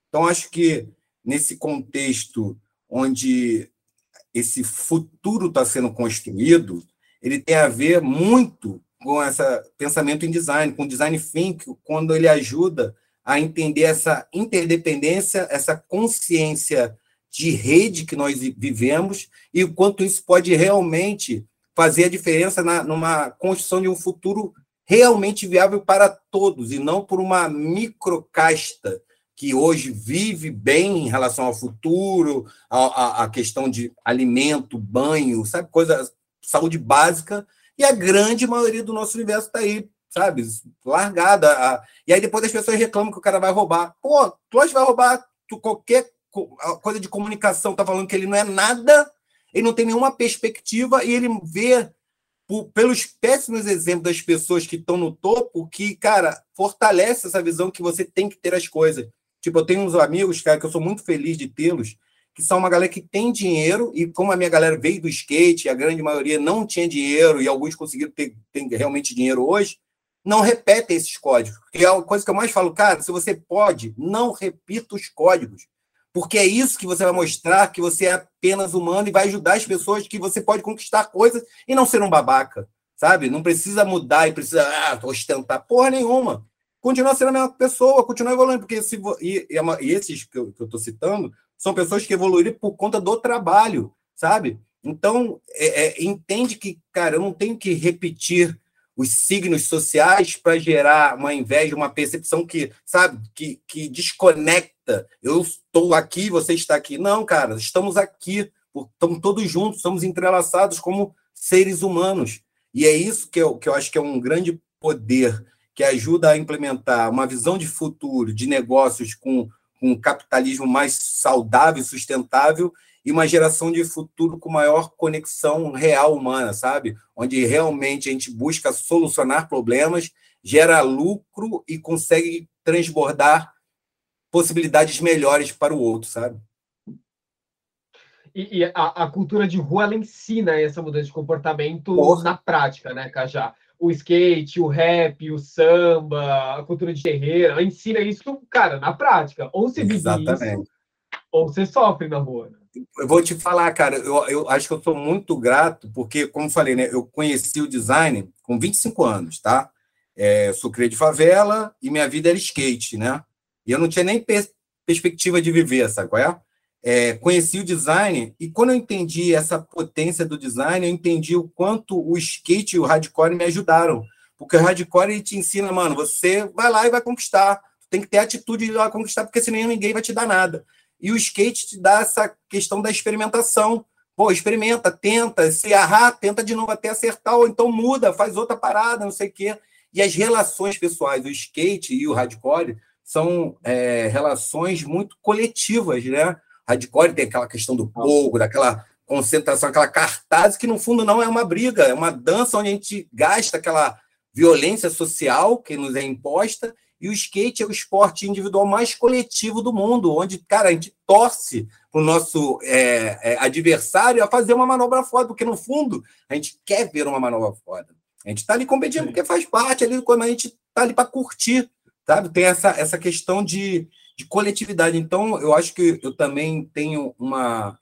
Então, acho que nesse contexto onde esse futuro está sendo construído, ele tem a ver muito com esse pensamento em design, com design thinking, quando ele ajuda a entender essa interdependência, essa consciência de rede que nós vivemos e o quanto isso pode realmente fazer a diferença na, numa construção de um futuro realmente viável para todos e não por uma microcasta que hoje vive bem em relação ao futuro, a, a, questão de alimento, banho, sabe, coisa, saúde básica, e a grande maioria do nosso universo está aí sabe? Largada. E aí depois as pessoas reclamam que o cara vai roubar. Pô, que vai roubar tu, qualquer coisa de comunicação, tá falando que ele não é nada, ele não tem nenhuma perspectiva e ele vê pelos péssimos exemplos das pessoas que estão no topo que, cara, fortalece essa visão que você tem que ter as coisas. Tipo, eu tenho uns amigos, cara, que eu sou muito feliz de tê-los, que são uma galera que tem dinheiro, e como a minha galera veio do skate, a grande maioria não tinha dinheiro, e alguns conseguiram ter, ter realmente dinheiro hoje, não repetem esses códigos. E é a coisa que eu mais falo, cara, se você pode, não repita os códigos. Porque é isso que você vai mostrar que você é apenas humano e vai ajudar as pessoas que você pode conquistar coisas e não ser um babaca, sabe? Não precisa mudar e precisa ah, ostentar porra nenhuma. Continua sendo a mesma pessoa, continua evoluindo, porque se, e, e, esses que eu estou citando são pessoas que evoluíram por conta do trabalho, sabe? Então, é, é, entende que, cara, eu não tenho que repetir os signos sociais para gerar uma inveja, uma percepção que, sabe, que, que desconecta. Eu estou aqui, você está aqui. Não, cara, estamos aqui, estamos todos juntos, estamos entrelaçados como seres humanos. E é isso que eu, que eu acho que é um grande poder que ajuda a implementar uma visão de futuro de negócios com, com um capitalismo mais saudável e sustentável e uma geração de futuro com maior conexão real humana, sabe? Onde realmente a gente busca solucionar problemas, gera lucro e consegue transbordar possibilidades melhores para o outro, sabe? E, e a, a, cultura de rua ela ensina essa mudança de comportamento Porra. na prática, né, Cajá? O skate, o rap, o samba, a cultura de terreira, ela ensina isso, cara, na prática. Ou você vive Exatamente. isso, ou você sofre na rua. Né? eu vou te falar, cara, eu, eu acho que eu sou muito grato, porque, como falei, né, eu conheci o design com 25 anos, tá? É, sou cria de favela e minha vida era skate, né? E eu não tinha nem per perspectiva de viver, sabe qual é? É? Conheci o design e quando eu entendi essa potência do design, eu entendi o quanto o skate e o hardcore me ajudaram. Porque o hardcore ele te ensina, mano, você vai lá e vai conquistar. Tem que ter atitude de ir lá conquistar, porque senão ninguém vai te dar nada. E o skate te dá essa questão da experimentação. Pô, experimenta, tenta, se errar, tenta de novo até acertar, ou então muda, faz outra parada, não sei o quê. E as relações pessoais, o skate e o hardcore, são é, relações muito coletivas, né? Hardcore tem aquela questão do povo, daquela concentração, aquela cartaz que no fundo não é uma briga, é uma dança onde a gente gasta aquela violência social que nos é imposta e o skate é o esporte individual mais coletivo do mundo, onde, cara, a gente torce para o nosso é, é, adversário a fazer uma manobra foda, porque no fundo a gente quer ver uma manobra foda. A gente está ali competindo porque faz parte ali, quando a gente está ali para curtir, sabe? Tem essa, essa questão de, de coletividade. Então, eu acho que eu também tenho uma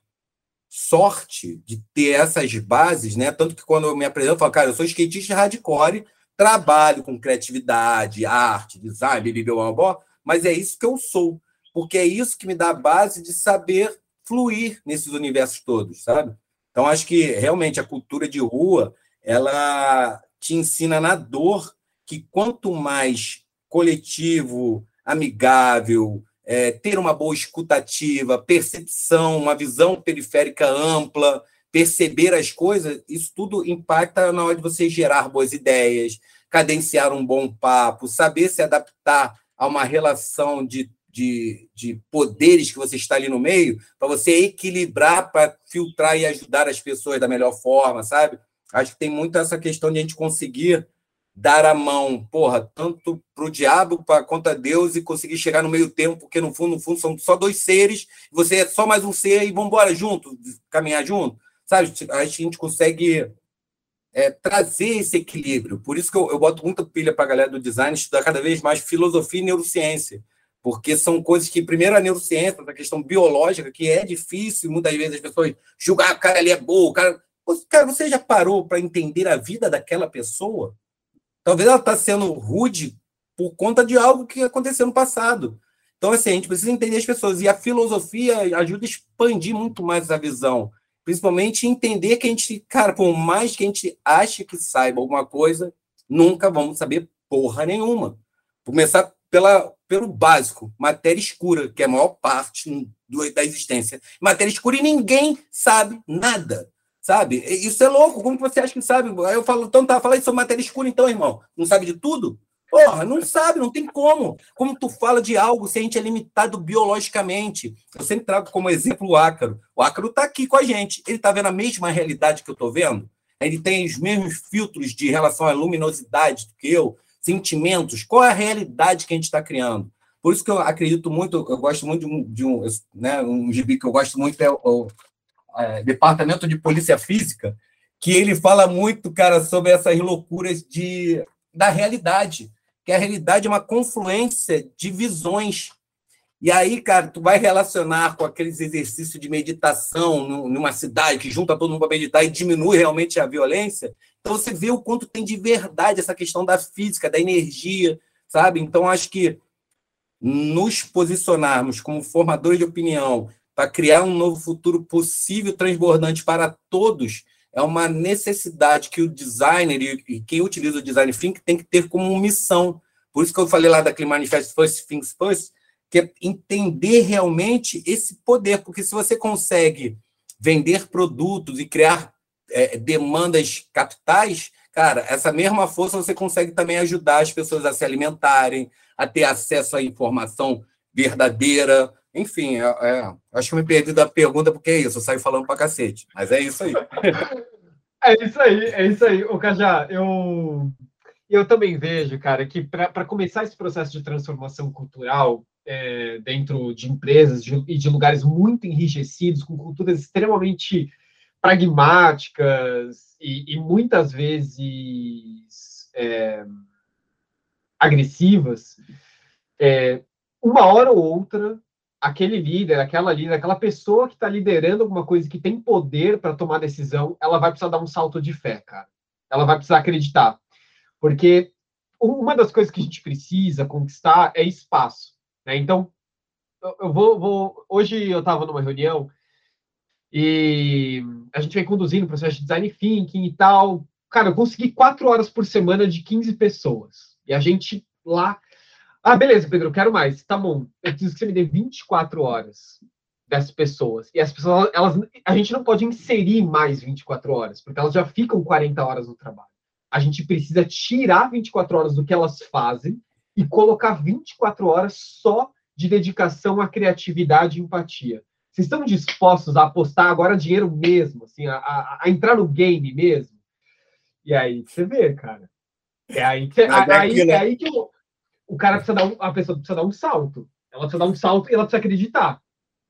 sorte de ter essas bases, né? Tanto que quando eu me apresento, eu falo, cara, eu sou skatista hardcore, trabalho com criatividade, arte, design, blá, mas é isso que eu sou, porque é isso que me dá a base de saber fluir nesses universos todos, sabe? Então, acho que realmente a cultura de rua ela te ensina na dor que quanto mais coletivo, amigável, é, ter uma boa escutativa, percepção, uma visão periférica ampla, perceber as coisas, isso tudo impacta na hora de você gerar boas ideias, cadenciar um bom papo, saber se adaptar a uma relação de, de, de poderes que você está ali no meio, para você equilibrar, para filtrar e ajudar as pessoas da melhor forma, sabe? Acho que tem muito essa questão de a gente conseguir dar a mão, porra, tanto para o diabo quanto a Deus e conseguir chegar no meio tempo, porque no fundo, no fundo, são só dois seres, você é só mais um ser e vamos embora junto, caminhar junto, sabe? A gente consegue é, trazer esse equilíbrio. Por isso que eu, eu boto muita pilha para a galera do design estudar cada vez mais filosofia e neurociência, porque são coisas que, primeiro, a neurociência, a questão biológica, que é difícil, muitas vezes as pessoas julgar, ah, o cara ali é bom, o cara... Cara, você já parou para entender a vida daquela pessoa? Talvez ela está sendo rude por conta de algo que aconteceu no passado. Então, assim, a gente precisa entender as pessoas. E a filosofia ajuda a expandir muito mais a visão. Principalmente entender que a gente, cara, por mais que a gente ache que saiba alguma coisa, nunca vamos saber porra nenhuma. Começar pela, pelo básico, matéria escura, que é a maior parte do, da existência. Matéria escura e ninguém sabe nada. Sabe? Isso é louco. Como você acha que sabe? Aí eu falo, então tá, fala isso matéria escura, então, irmão. Não sabe de tudo? Porra, não sabe, não tem como. Como tu fala de algo se a gente é limitado biologicamente? Eu sempre trago como exemplo o ácaro. O ácaro está aqui com a gente. Ele está vendo a mesma realidade que eu estou vendo? Ele tem os mesmos filtros de relação à luminosidade do que eu, sentimentos. Qual é a realidade que a gente está criando? Por isso que eu acredito muito, eu gosto muito de um, de um, né, um gibi que eu gosto muito, é o, é, Departamento de Polícia Física, que ele fala muito, cara, sobre essas loucuras de, da realidade, que a realidade é uma confluência de visões. E aí, cara, tu vai relacionar com aqueles exercícios de meditação numa cidade que junta todo mundo para meditar e diminui realmente a violência. Então você vê o quanto tem de verdade essa questão da física, da energia, sabe? Então acho que nos posicionarmos como formadores de opinião, para criar um novo futuro possível, transbordante para todos, é uma necessidade que o designer e quem utiliza o design thinking tem que ter como missão. Por isso que eu falei lá daquele manifesto First Things First, que é entender realmente esse poder, porque se você consegue vender produtos e criar é, demandas capitais, cara, essa mesma força você consegue também ajudar as pessoas a se alimentarem, a ter acesso à informação verdadeira, enfim, é, é, acho que me perdi da pergunta porque é isso, eu saio falando pra cacete. Mas é isso aí. é isso aí, é isso aí. O Cajá, eu, eu também vejo, cara, que para começar esse processo de transformação cultural é, dentro de empresas de, e de lugares muito enrijecidos, com culturas extremamente pragmáticas e, e muitas vezes é, agressivas, é, uma hora ou outra aquele líder, aquela líder, aquela pessoa que está liderando alguma coisa que tem poder para tomar decisão, ela vai precisar dar um salto de fé, cara. Ela vai precisar acreditar. Porque uma das coisas que a gente precisa conquistar é espaço. Né? Então, eu vou, vou. Hoje eu estava numa reunião e a gente vem conduzindo o processo de design thinking e tal. Cara, eu consegui quatro horas por semana de 15 pessoas. E a gente lá ah, beleza, Pedro, eu quero mais. Tá bom. Eu preciso que você me dê 24 horas dessas pessoas. E as pessoas, elas, a gente não pode inserir mais 24 horas, porque elas já ficam 40 horas no trabalho. A gente precisa tirar 24 horas do que elas fazem e colocar 24 horas só de dedicação à criatividade e empatia. Vocês estão dispostos a apostar agora dinheiro mesmo, assim, a, a, a entrar no game mesmo? E aí você vê, cara. É aí que, aí, é aí que eu, o cara precisa dar um, a pessoa precisa dar um salto. Ela precisa dar um salto e ela precisa acreditar.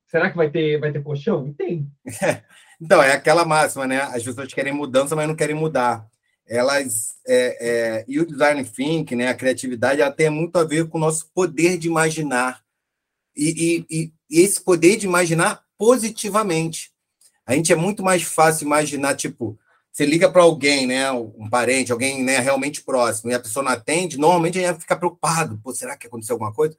Será que vai ter, vai ter colchão? E tem. Então, é aquela máxima, né? As pessoas querem mudança, mas não querem mudar. Elas. É, é, e o design thinking, né? A criatividade, ela tem muito a ver com o nosso poder de imaginar. E, e, e esse poder de imaginar positivamente. A gente é muito mais fácil imaginar, tipo, você liga para alguém, né, um parente, alguém né, realmente próximo, e a pessoa não atende, normalmente a gente fica preocupado. Pô, será que aconteceu alguma coisa?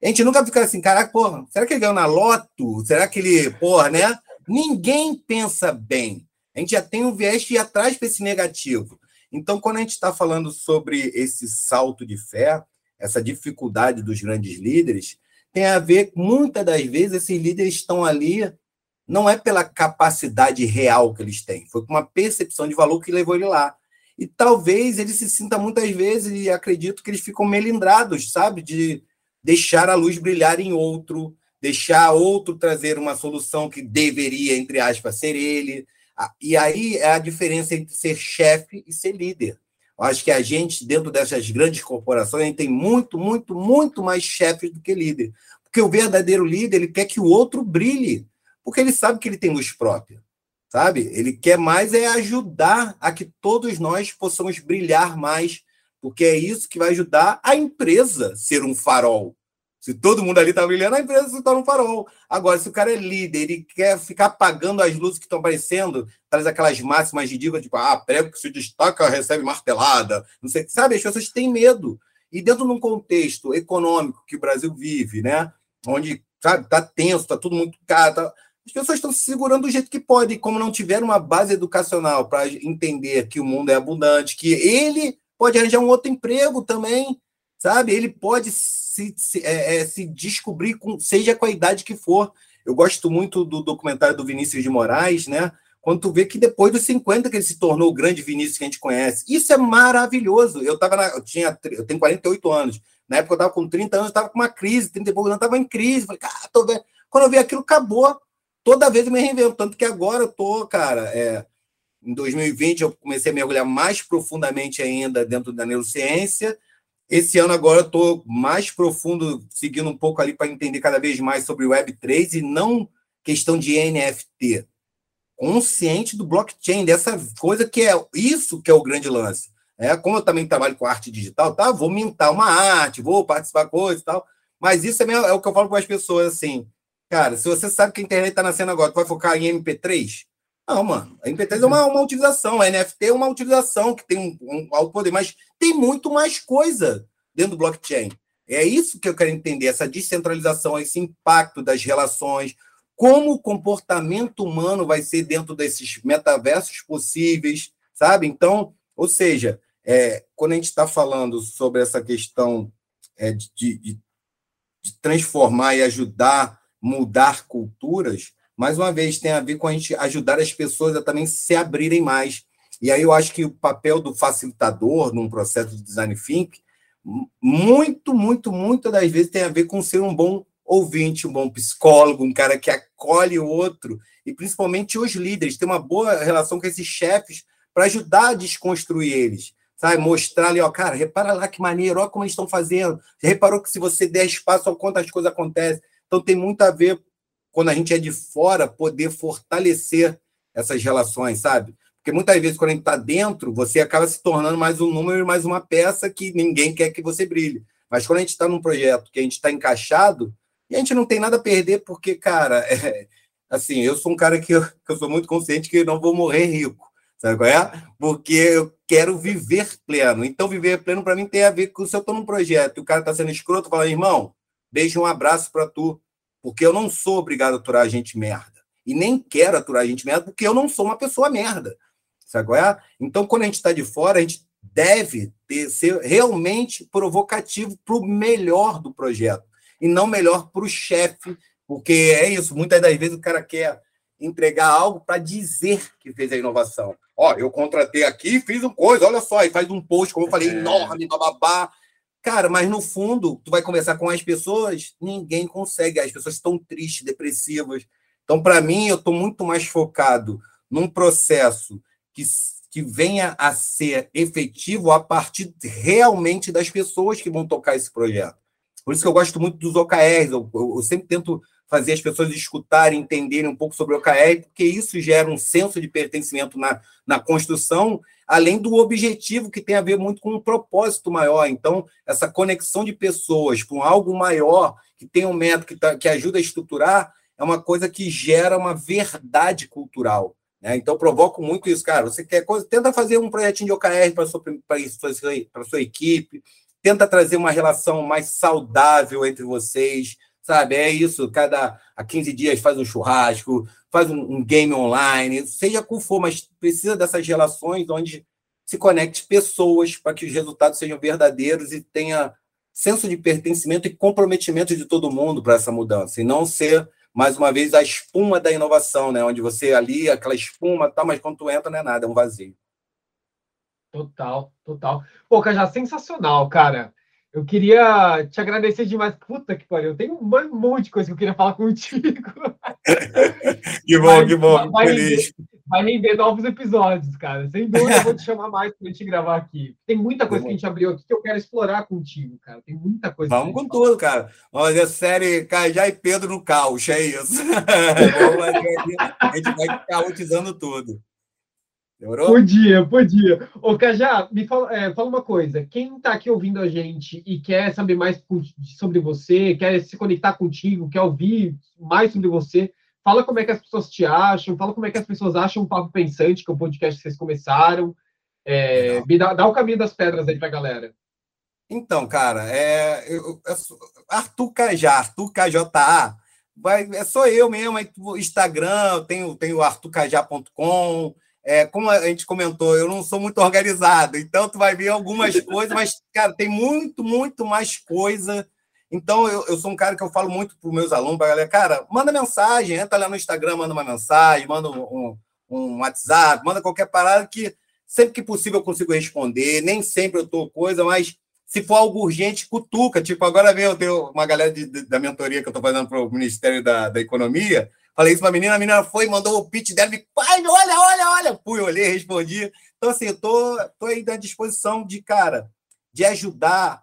A gente nunca fica assim, caraca, porra, será que ele ganhou na loto? Será que ele, porra, né? Ninguém pensa bem. A gente já tem um viés de ir atrás para esse negativo. Então, quando a gente está falando sobre esse salto de fé, essa dificuldade dos grandes líderes, tem a ver, muitas das vezes, esses líderes estão ali, não é pela capacidade real que eles têm, foi com uma percepção de valor que levou ele lá. E talvez ele se sinta muitas vezes, e acredito que eles ficam melindrados, sabe? De deixar a luz brilhar em outro, deixar outro trazer uma solução que deveria, entre aspas, ser ele. E aí é a diferença entre ser chefe e ser líder. Eu acho que a gente, dentro dessas grandes corporações, a gente tem muito, muito, muito mais chefes do que líder. Porque o verdadeiro líder, ele quer que o outro brilhe, porque ele sabe que ele tem luz própria sabe? Ele quer mais é ajudar a que todos nós possamos brilhar mais, porque é isso que vai ajudar a empresa ser um farol. Se todo mundo ali está brilhando, a empresa se torna um farol. Agora, se o cara é líder e quer ficar apagando as luzes que estão aparecendo, traz aquelas máximas ridículas, tipo, ah, prego que se destaca recebe martelada, não sei, sabe? As pessoas têm medo. E dentro de um contexto econômico que o Brasil vive, né? Onde, sabe, tá tenso, tá tudo muito caro, tá as pessoas estão se segurando do jeito que podem, como não tiveram uma base educacional para entender que o mundo é abundante, que ele pode arranjar um outro emprego também, sabe? Ele pode se, se, é, é, se descobrir, com, seja com a idade que for. Eu gosto muito do documentário do Vinícius de Moraes, né? Quando tu vê que depois dos 50 que ele se tornou o grande Vinícius que a gente conhece. Isso é maravilhoso. Eu tava na, eu tinha eu tenho 48 anos. Na época eu estava com 30 anos, estava com uma crise, 30 e poucos anos, estava em crise. Falei, cara, tô vendo. Quando eu vi aquilo, acabou toda vez eu me reinvento. Tanto que agora eu tô, cara, é, em 2020 eu comecei a mergulhar mais profundamente ainda dentro da neurociência. Esse ano agora eu estou mais profundo, seguindo um pouco ali para entender cada vez mais sobre Web3 e não questão de NFT. Consciente do blockchain, dessa coisa que é isso que é o grande lance. É, como eu também trabalho com arte digital, tá? Vou mintar uma arte, vou participar coisa e tal. Mas isso é, é o que eu falo para as pessoas assim. Cara, se você sabe que a internet está nascendo agora, tu vai focar em MP3? Não, mano. A MP3 é uma, uma utilização, a NFT é uma utilização que tem um, um alto poder, mas tem muito mais coisa dentro do blockchain. É isso que eu quero entender, essa descentralização, esse impacto das relações, como o comportamento humano vai ser dentro desses metaversos possíveis, sabe? Então, ou seja, é, quando a gente está falando sobre essa questão é, de, de, de transformar e ajudar mudar culturas, mais uma vez, tem a ver com a gente ajudar as pessoas a também se abrirem mais. E aí eu acho que o papel do facilitador num processo de design thinking, muito, muito, muito das vezes tem a ver com ser um bom ouvinte, um bom psicólogo, um cara que acolhe o outro, e principalmente os líderes, ter uma boa relação com esses chefes para ajudar a desconstruir eles. Sabe, mostrar ali, ó, cara, repara lá que maneiro, olha como eles estão fazendo. Reparou que se você der espaço, olha quantas coisas acontecem. Então, tem muito a ver, quando a gente é de fora, poder fortalecer essas relações, sabe? Porque muitas vezes, quando a gente está dentro, você acaba se tornando mais um número e mais uma peça que ninguém quer que você brilhe. Mas quando a gente está num projeto que a gente está encaixado, e a gente não tem nada a perder, porque, cara, é, assim, eu sou um cara que eu, que eu sou muito consciente que eu não vou morrer rico. Sabe qual é? Porque eu quero viver pleno. Então, viver pleno para mim tem a ver com se eu estou num projeto e o cara está sendo escroto, fala, irmão, Beijo um abraço para tu, porque eu não sou obrigado a aturar gente merda. E nem quero aturar gente merda, porque eu não sou uma pessoa merda. Sabe qual é? Então, quando a gente está de fora, a gente deve ter, ser realmente provocativo para o melhor do projeto, e não melhor para o chefe, porque é isso, muitas das vezes o cara quer entregar algo para dizer que fez a inovação. Ó, eu contratei aqui, fiz uma coisa, olha só, e faz um post, como eu falei, é. enorme, bababá, Cara, mas no fundo, tu vai conversar com as pessoas, ninguém consegue. As pessoas estão tristes, depressivas. Então, para mim, eu estou muito mais focado num processo que, que venha a ser efetivo a partir realmente das pessoas que vão tocar esse projeto. Por isso que eu gosto muito dos OKRs. Eu, eu, eu sempre tento fazer as pessoas escutarem, entenderem um pouco sobre o OKR, porque isso gera um senso de pertencimento na, na construção além do objetivo que tem a ver muito com um propósito maior. Então, essa conexão de pessoas com algo maior, que tem um método que, tá, que ajuda a estruturar, é uma coisa que gera uma verdade cultural. Né? Então, provoco muito isso, cara. Você quer coisa, tenta fazer um projetinho de OKR para sua, para sua equipe, tenta trazer uma relação mais saudável entre vocês, sabe? É isso, cada a 15 dias faz um churrasco, faz um, um game online, seja qual for, mas precisa dessas relações onde se conecte pessoas para que os resultados sejam verdadeiros e tenha senso de pertencimento e comprometimento de todo mundo para essa mudança, e não ser, mais uma vez, a espuma da inovação, né? onde você ali, aquela espuma, tá, mas quando tu entra não é nada, é um vazio. Total, total. Pô, já sensacional, cara. Eu queria te agradecer demais. Puta que pariu, tem um monte de coisa que eu queria falar contigo. que bom, Mas, que bom. Vai render, vai render, novos episódios, cara. Sem dúvida, eu vou te chamar mais para a gente gravar aqui. Tem muita coisa que a gente abriu aqui que eu quero explorar contigo, cara. Tem muita coisa. Vamos com tudo, cara. Fazer a série Cajá e Pedro no caos, é isso. a gente vai ficar utilizando tudo. Demorou? Podia, podia. Ô, Cajá, me fala, é, fala uma coisa. Quem está aqui ouvindo a gente e quer saber mais sobre você, quer se conectar contigo, quer ouvir mais sobre você, fala como é que as pessoas te acham, fala como é que as pessoas acham o Papo Pensante, que é o podcast que vocês começaram. É, me dá, dá, o caminho das pedras aí para a galera. Então, cara, é, eu, eu, Arthur Cajá, Arthur KJA, vai, é só eu mesmo, aí, Instagram, tenho, tenho arturcajá.com, é, como a gente comentou, eu não sou muito organizado, então tu vai ver algumas coisas, mas, cara, tem muito, muito mais coisa. Então, eu, eu sou um cara que eu falo muito para os meus alunos, para a galera, cara, manda mensagem, entra lá no Instagram, manda uma mensagem, manda um, um, um WhatsApp, manda qualquer parada que sempre que possível eu consigo responder, nem sempre eu estou coisa, mas se for algo urgente, cutuca. Tipo, agora vem eu tenho uma galera de, de, da mentoria que eu estou fazendo para o Ministério da, da Economia, Falei isso para a menina, a menina foi, mandou o pitch dela, me, pai, olha, olha, olha. Fui, olhei, respondi. Então, assim, eu tô, tô aí à disposição de, cara, de ajudar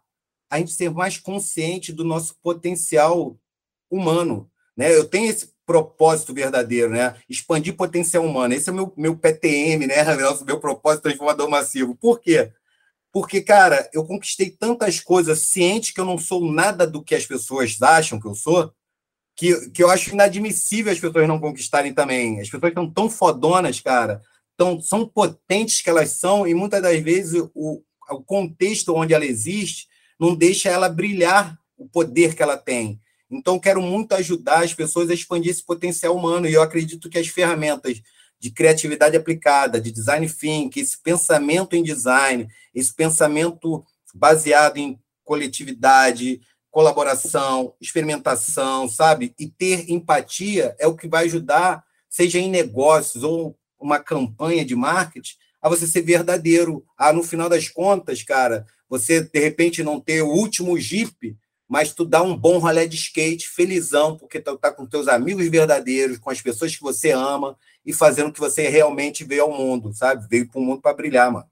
a gente ser mais consciente do nosso potencial humano. Né? Eu tenho esse propósito verdadeiro, né? Expandir potencial humano. Esse é o meu, meu PTM, né? Meu propósito transformador massivo. Por quê? Porque, cara, eu conquistei tantas coisas ciente que eu não sou nada do que as pessoas acham que eu sou, que, que eu acho inadmissível as pessoas não conquistarem também. As pessoas estão tão fodonas, cara, tão, são potentes que elas são, e muitas das vezes o, o contexto onde ela existe não deixa ela brilhar o poder que ela tem. Então, quero muito ajudar as pessoas a expandir esse potencial humano, e eu acredito que as ferramentas de criatividade aplicada, de design thinking, esse pensamento em design, esse pensamento baseado em coletividade, colaboração, experimentação, sabe? E ter empatia é o que vai ajudar, seja em negócios ou uma campanha de marketing, a você ser verdadeiro. Ah, no final das contas, cara, você de repente não ter o último Jeep, mas tu dá um bom rolê de skate, felizão, porque tu tá com teus amigos verdadeiros, com as pessoas que você ama e fazendo o que você realmente veio ao mundo, sabe? Veio para o mundo para brilhar, mano.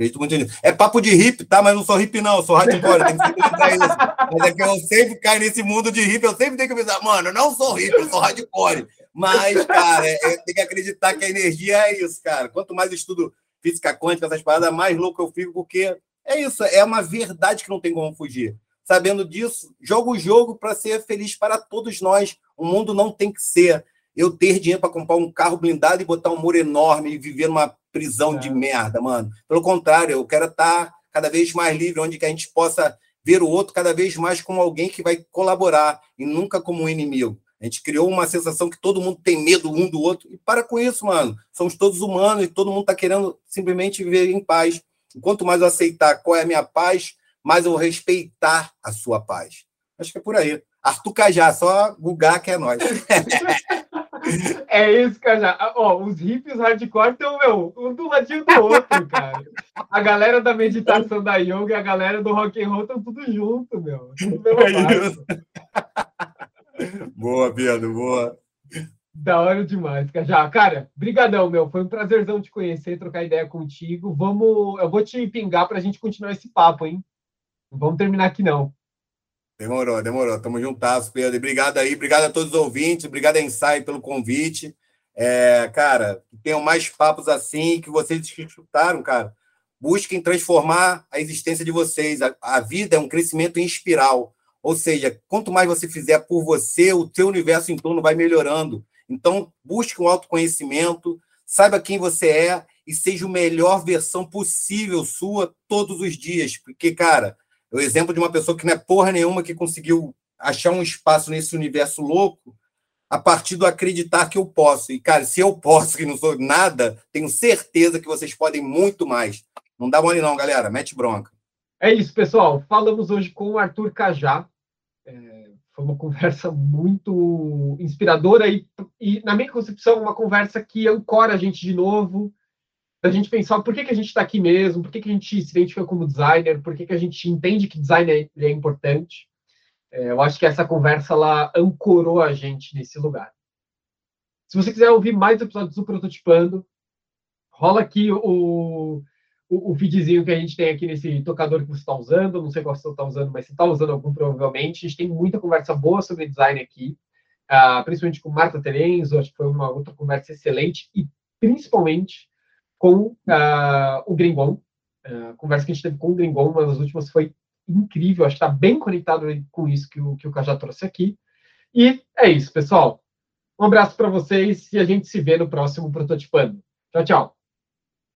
Acredito muito nisso. É papo de hip, tá? Mas não sou hip, não, sou hardcore, tem que sempre isso. Mas é que eu sempre caio nesse mundo de hip, eu sempre tenho que pensar, mano, eu não sou hip, eu sou hardcore. Mas, cara, é, é, tem que acreditar que a energia é isso, cara. Quanto mais eu estudo física quântica, essas paradas, mais louco eu fico, porque é isso, é uma verdade que não tem como fugir. Sabendo disso, jogo o jogo para ser feliz para todos nós. O mundo não tem que ser eu ter dinheiro para comprar um carro blindado e botar um muro enorme e viver numa prisão é. de merda, mano. Pelo contrário, eu quero estar tá cada vez mais livre, onde que a gente possa ver o outro cada vez mais como alguém que vai colaborar e nunca como um inimigo. A gente criou uma sensação que todo mundo tem medo um do outro. E para com isso, mano. Somos todos humanos e todo mundo está querendo simplesmente viver em paz. E quanto mais eu aceitar qual é a minha paz, mais eu vou respeitar a sua paz. Acho que é por aí. Arthur Cajá, só bugar que é nós. É isso, cara. Ó, os hippies hardcore estão, meu, um do ladinho do outro, cara. A galera da meditação da yoga e a galera do rock and roll estão tudo junto, meu. Tudo é isso. boa, Pedro, boa. Da hora demais, já. Cara, brigadão, meu. Foi um prazerzão te conhecer, trocar ideia contigo. Vamos, eu vou te pingar para a gente continuar esse papo, hein? Não vamos terminar aqui não. Demorou, demorou. Tamo juntas, Pedro. Obrigado aí, obrigado a todos os ouvintes, obrigado a Insight pelo convite. É, cara, que tenham mais papos assim, que vocês escutaram, cara. Busquem transformar a existência de vocês. A, a, vida é um crescimento em espiral. Ou seja, quanto mais você fizer por você, o seu universo em torno vai melhorando. Então, busque um autoconhecimento, saiba quem você é e seja a melhor versão possível sua todos os dias. Porque, cara, o exemplo de uma pessoa que não é porra nenhuma, que conseguiu achar um espaço nesse universo louco a partir do acreditar que eu posso. E, cara, se eu posso, que não sou nada, tenho certeza que vocês podem muito mais. Não dá mole não, galera. Mete bronca. É isso, pessoal. Falamos hoje com o Arthur Cajá. É, foi uma conversa muito inspiradora e, e, na minha concepção, uma conversa que ancora a gente de novo, a gente pensar por que, que a gente está aqui mesmo, por que, que a gente se identifica como designer, por que, que a gente entende que design é, é importante. É, eu acho que essa conversa ela ancorou a gente nesse lugar. Se você quiser ouvir mais episódios do Prototipando, rola aqui o, o, o feedzinho que a gente tem aqui nesse tocador que você está usando. Não sei qual você está usando, mas você está usando algum provavelmente. A gente tem muita conversa boa sobre design aqui, uh, principalmente com Marta Terenzo, acho que foi uma outra conversa excelente, e principalmente com uh, o Gringon. Uh, conversa que a gente teve com o Gringon, uma das últimas foi incrível, acho que está bem conectado com isso que o, que o Cajá trouxe aqui. E é isso, pessoal. Um abraço para vocês e a gente se vê no próximo Prototipando. Tchau, tchau.